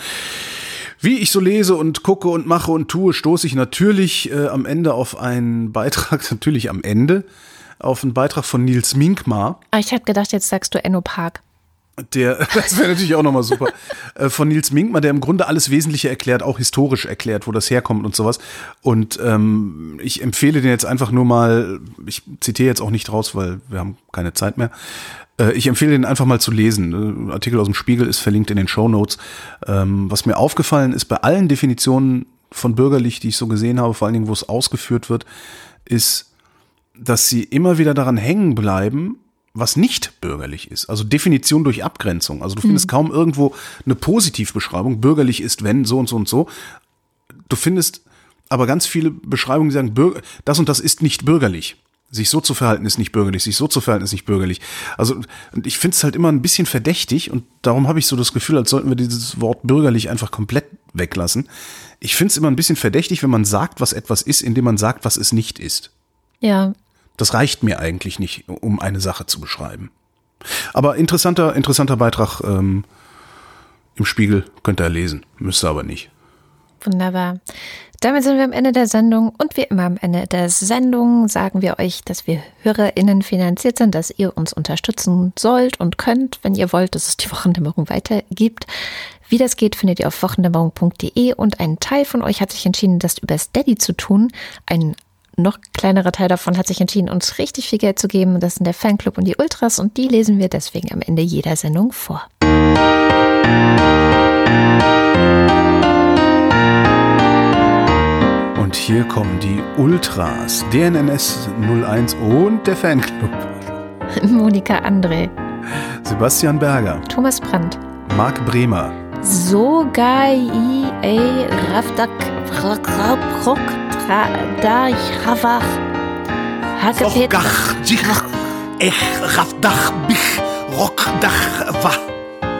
Wie ich so lese und gucke und mache und tue, stoße ich natürlich äh, am Ende auf einen Beitrag, natürlich am Ende, auf einen Beitrag von Nils Minkmar. Aber ich habe gedacht, jetzt sagst du Enno Park. Der, das wäre natürlich auch nochmal super. Äh, Von Nils Minkmar, der im Grunde alles Wesentliche erklärt, auch historisch erklärt, wo das herkommt und sowas. Und ähm, ich empfehle den jetzt einfach nur mal, ich zitiere jetzt auch nicht raus, weil wir haben keine Zeit mehr. Äh, Ich empfehle den einfach mal zu lesen. Äh, Artikel aus dem Spiegel ist verlinkt in den Show Notes. Ähm, was mir aufgefallen ist, bei allen Definitionen von bürgerlich, die ich so gesehen habe, vor allen Dingen, wo es ausgeführt wird, ist, dass sie immer wieder daran hängen bleiben, was nicht bürgerlich ist. Also Definition durch Abgrenzung. Also du findest kaum irgendwo eine Positivbeschreibung. Bürgerlich ist, wenn, so und so und so. Du findest aber ganz viele Beschreibungen, die sagen, das und das ist nicht bürgerlich. Sich so zu verhalten ist nicht bürgerlich, sich so zu verhalten ist nicht bürgerlich. Also und ich finde es halt immer ein bisschen verdächtig und darum habe ich so das Gefühl, als sollten wir dieses Wort bürgerlich einfach komplett weglassen. Ich finde es immer ein bisschen verdächtig, wenn man sagt, was etwas ist, indem man sagt, was es nicht ist. Ja, Das reicht mir eigentlich nicht, um eine Sache zu beschreiben. Aber interessanter, interessanter Beitrag ähm, im Spiegel könnt ihr lesen, müsst ihr aber nicht. wunderbar. Damit sind wir am Ende der Sendung und wie immer am Ende der Sendung sagen wir euch, dass wir HörerInnen finanziert sind, dass ihr uns unterstützen sollt und könnt, wenn ihr wollt, dass es die Wochendämmerung weitergibt. Wie das geht, findet ihr auf wochendämmerung.de und ein Teil von euch hat sich entschieden, das über Steady zu tun. Ein noch kleinerer Teil davon hat sich entschieden, uns richtig viel Geld zu geben. Das sind der Fanclub und die Ultras und die lesen wir deswegen am Ende jeder Sendung vor. Und hier kommen die Ultras, DNNS 01 und der Fanclub. Monika André, Sebastian Berger, Thomas Brandt, Marc Bremer, Sogai e Rafdak Prok da Ravach Hake Peter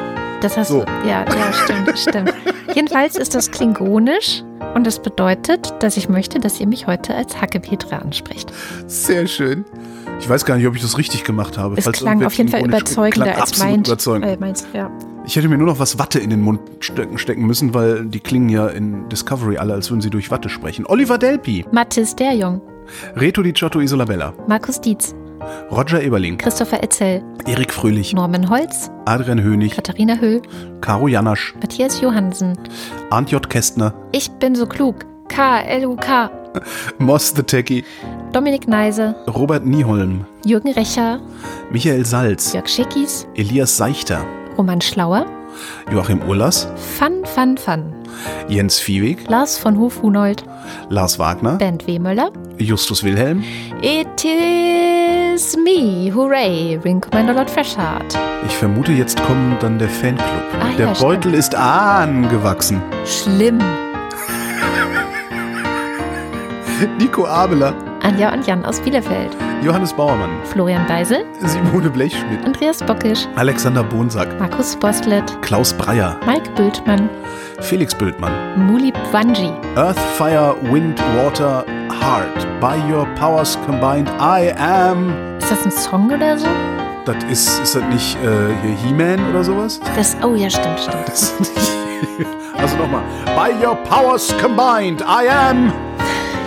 Das hast So. du. Ja, ja, stimmt, stimmt. Jedenfalls ist das klingonisch und das bedeutet, dass ich möchte, dass ihr mich heute als Hackepetra anspricht. Sehr schön. Ich weiß gar nicht, ob ich das richtig gemacht habe. Es Falls klang auf jeden Fall überzeugender als meint. überzeugend. Äh, meins, ja. Ich hätte mir nur noch was Watte in den Mund stecken, müssen, weil die klingen ja in Discovery alle, als würden sie durch Watte sprechen. Oliver Delpi, Mathis Derjung, Reto Di Giotto Isolabella, Markus Dietz, Roger Eberling, Christopher Etzel, Erik Fröhlich, Norman Holz, Adrian Hönig, Katharina Höhl, Caro Janasch, Matthias Johansen. Arndt J. Kästner, Ich bin so klug. K-L-U-K. Moss the Techie, Dominik Neise, Robert Nieholm, Jürgen Recher, Michael Salz, Jörg Schickis, Elias Seichter, Roman Schlauer, Joachim Urlas, Fun, Fun, Fun, Jens Viehweg, Lars von Hofhunold, Lars Wagner, Bernd W. Möller. Justus Wilhelm, It is me, hooray, Ring Commander Lord Freshheart. Ich vermute, jetzt kommt dann der Fanclub. Ah, der ja, Beutel ist angewachsen. Schlimm. Nico Abeler, Anja und Jan aus Bielefeld, Johannes Bauermann, Florian Deisel, Simone Blechschmidt, Andreas Bockisch, Alexander Bonsack, Markus Bostlet, Klaus Breyer, Mike Bültmann, Felix Bültmann. Muli Bwanji, Earth, Fire, Wind, Water, Heart. By your powers combined, I am. Ist das ein Song oder so? Das ist, ist das nicht äh, hier He-Man oder sowas? Das, oh ja, stimmt, stimmt. Das ist nicht- also nochmal. By your powers combined, I am.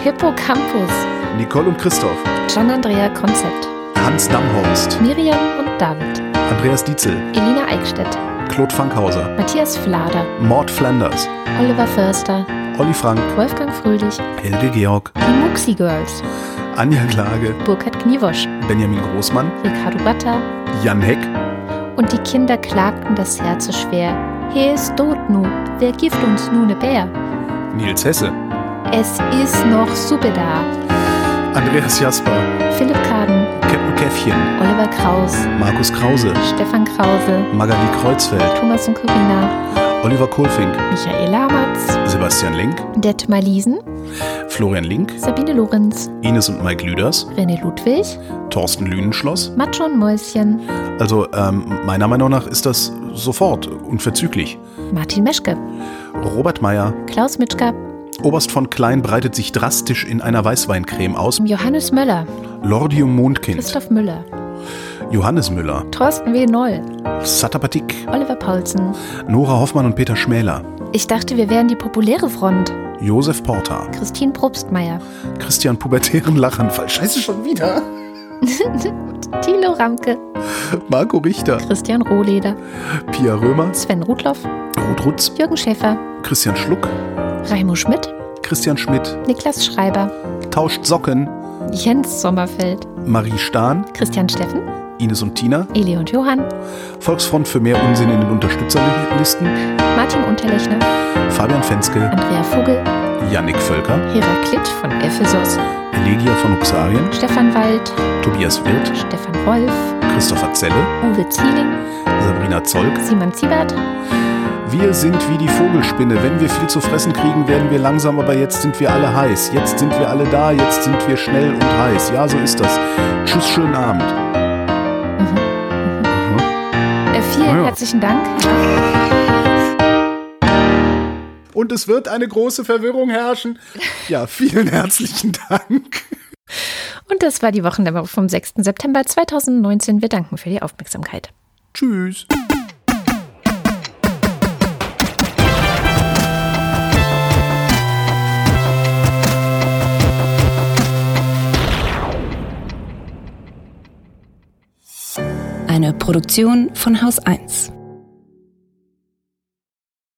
Hippocampus, Nicole und Christoph, Gian Andrea Konzept, Hans Damhorst, Miriam und David, Andreas Dietzel, Elina Eickstedt, Claude Fankhauser, Matthias Flader, Mord Flanders, Oliver Förster, Olli Frank, Wolfgang Fröhlich, Helge Georg, die Muxi Girls, Anja Klage, Burkhard Kniewosch, Benjamin Großmann, Ricardo Batter. Jan Heck, und die Kinder klagten das Herz so schwer. He ist tot nu, wer gibt uns nu ne Bär? Nils Hesse, Es ist noch super da. Andreas Jasper, Philipp Kaden, Captain Käffchen, Oliver Kraus, Markus Krause, Stefan Krause, Magali Kreuzfeld, Thomas und Corinna, Oliver Kohlfink, Michael Hamertz, Sebastian Link, Detmar Liesen, Florian Link, Sabine Lorenz, Ines und Mike Lüders, René Ludwig, Thorsten Lünenschloss. Matsche und Mäuschen, Also ähm, meiner Meinung nach ist das sofort unverzüglich. Martin Meschke, Robert Meyer, Klaus Mitschka, Oberst von Klein breitet sich drastisch in einer Weißweincreme aus. Johannes Möller, Lordium Mondkind, Christoph Müller, Johannes Müller, Thorsten W. Noll, Satapatik, Oliver Paulsen. Nora Hoffmann und Peter Schmäler, Ich dachte, wir wären die populäre Front. Josef Porta, Christine Probstmeier, Christian Pubertären Lachanfall, scheiße schon wieder, Thilo Ramke, Marco Richter, Christian Rohleder, Pia Römer, Sven Rudloff, Ruth Rutz, Jürgen Schäfer, Christian Schluck, Raimo Schmidt, Christian Schmidt, Niklas Schreiber, Tauscht Socken, Jens Sommerfeld, Marie Stahn, Christian Steffen, Ines und Tina, Eli und Johann, Volksfront für mehr Unsinn in den Unterstützerlisten, Martin Unterlechner, Fabian Fenske, Andrea Vogel, Yannick Völker, Heraklit von Ephesus, Elegia von Uxarien, Stefan Wald, Tobias Wirth, Stefan Wolf, Christopher Zelle, Uwe Zieling, Sabrina Zolk. Simon Ziebert, Wir sind wie die Vogelspinne. Wenn wir viel zu fressen kriegen, werden wir langsam, aber jetzt sind wir alle heiß. Jetzt sind wir alle da, jetzt sind wir schnell und heiß. Ja, so ist das. Tschüss, schönen Abend. äh, vielen Ja. herzlichen Dank. Und es wird eine große Verwirrung herrschen. Ja, vielen herzlichen Dank. Und das war die Wochendämmerung vom 6. September 2019. Wir danken für die Aufmerksamkeit. Tschüss. Eine Produktion von Haus 1.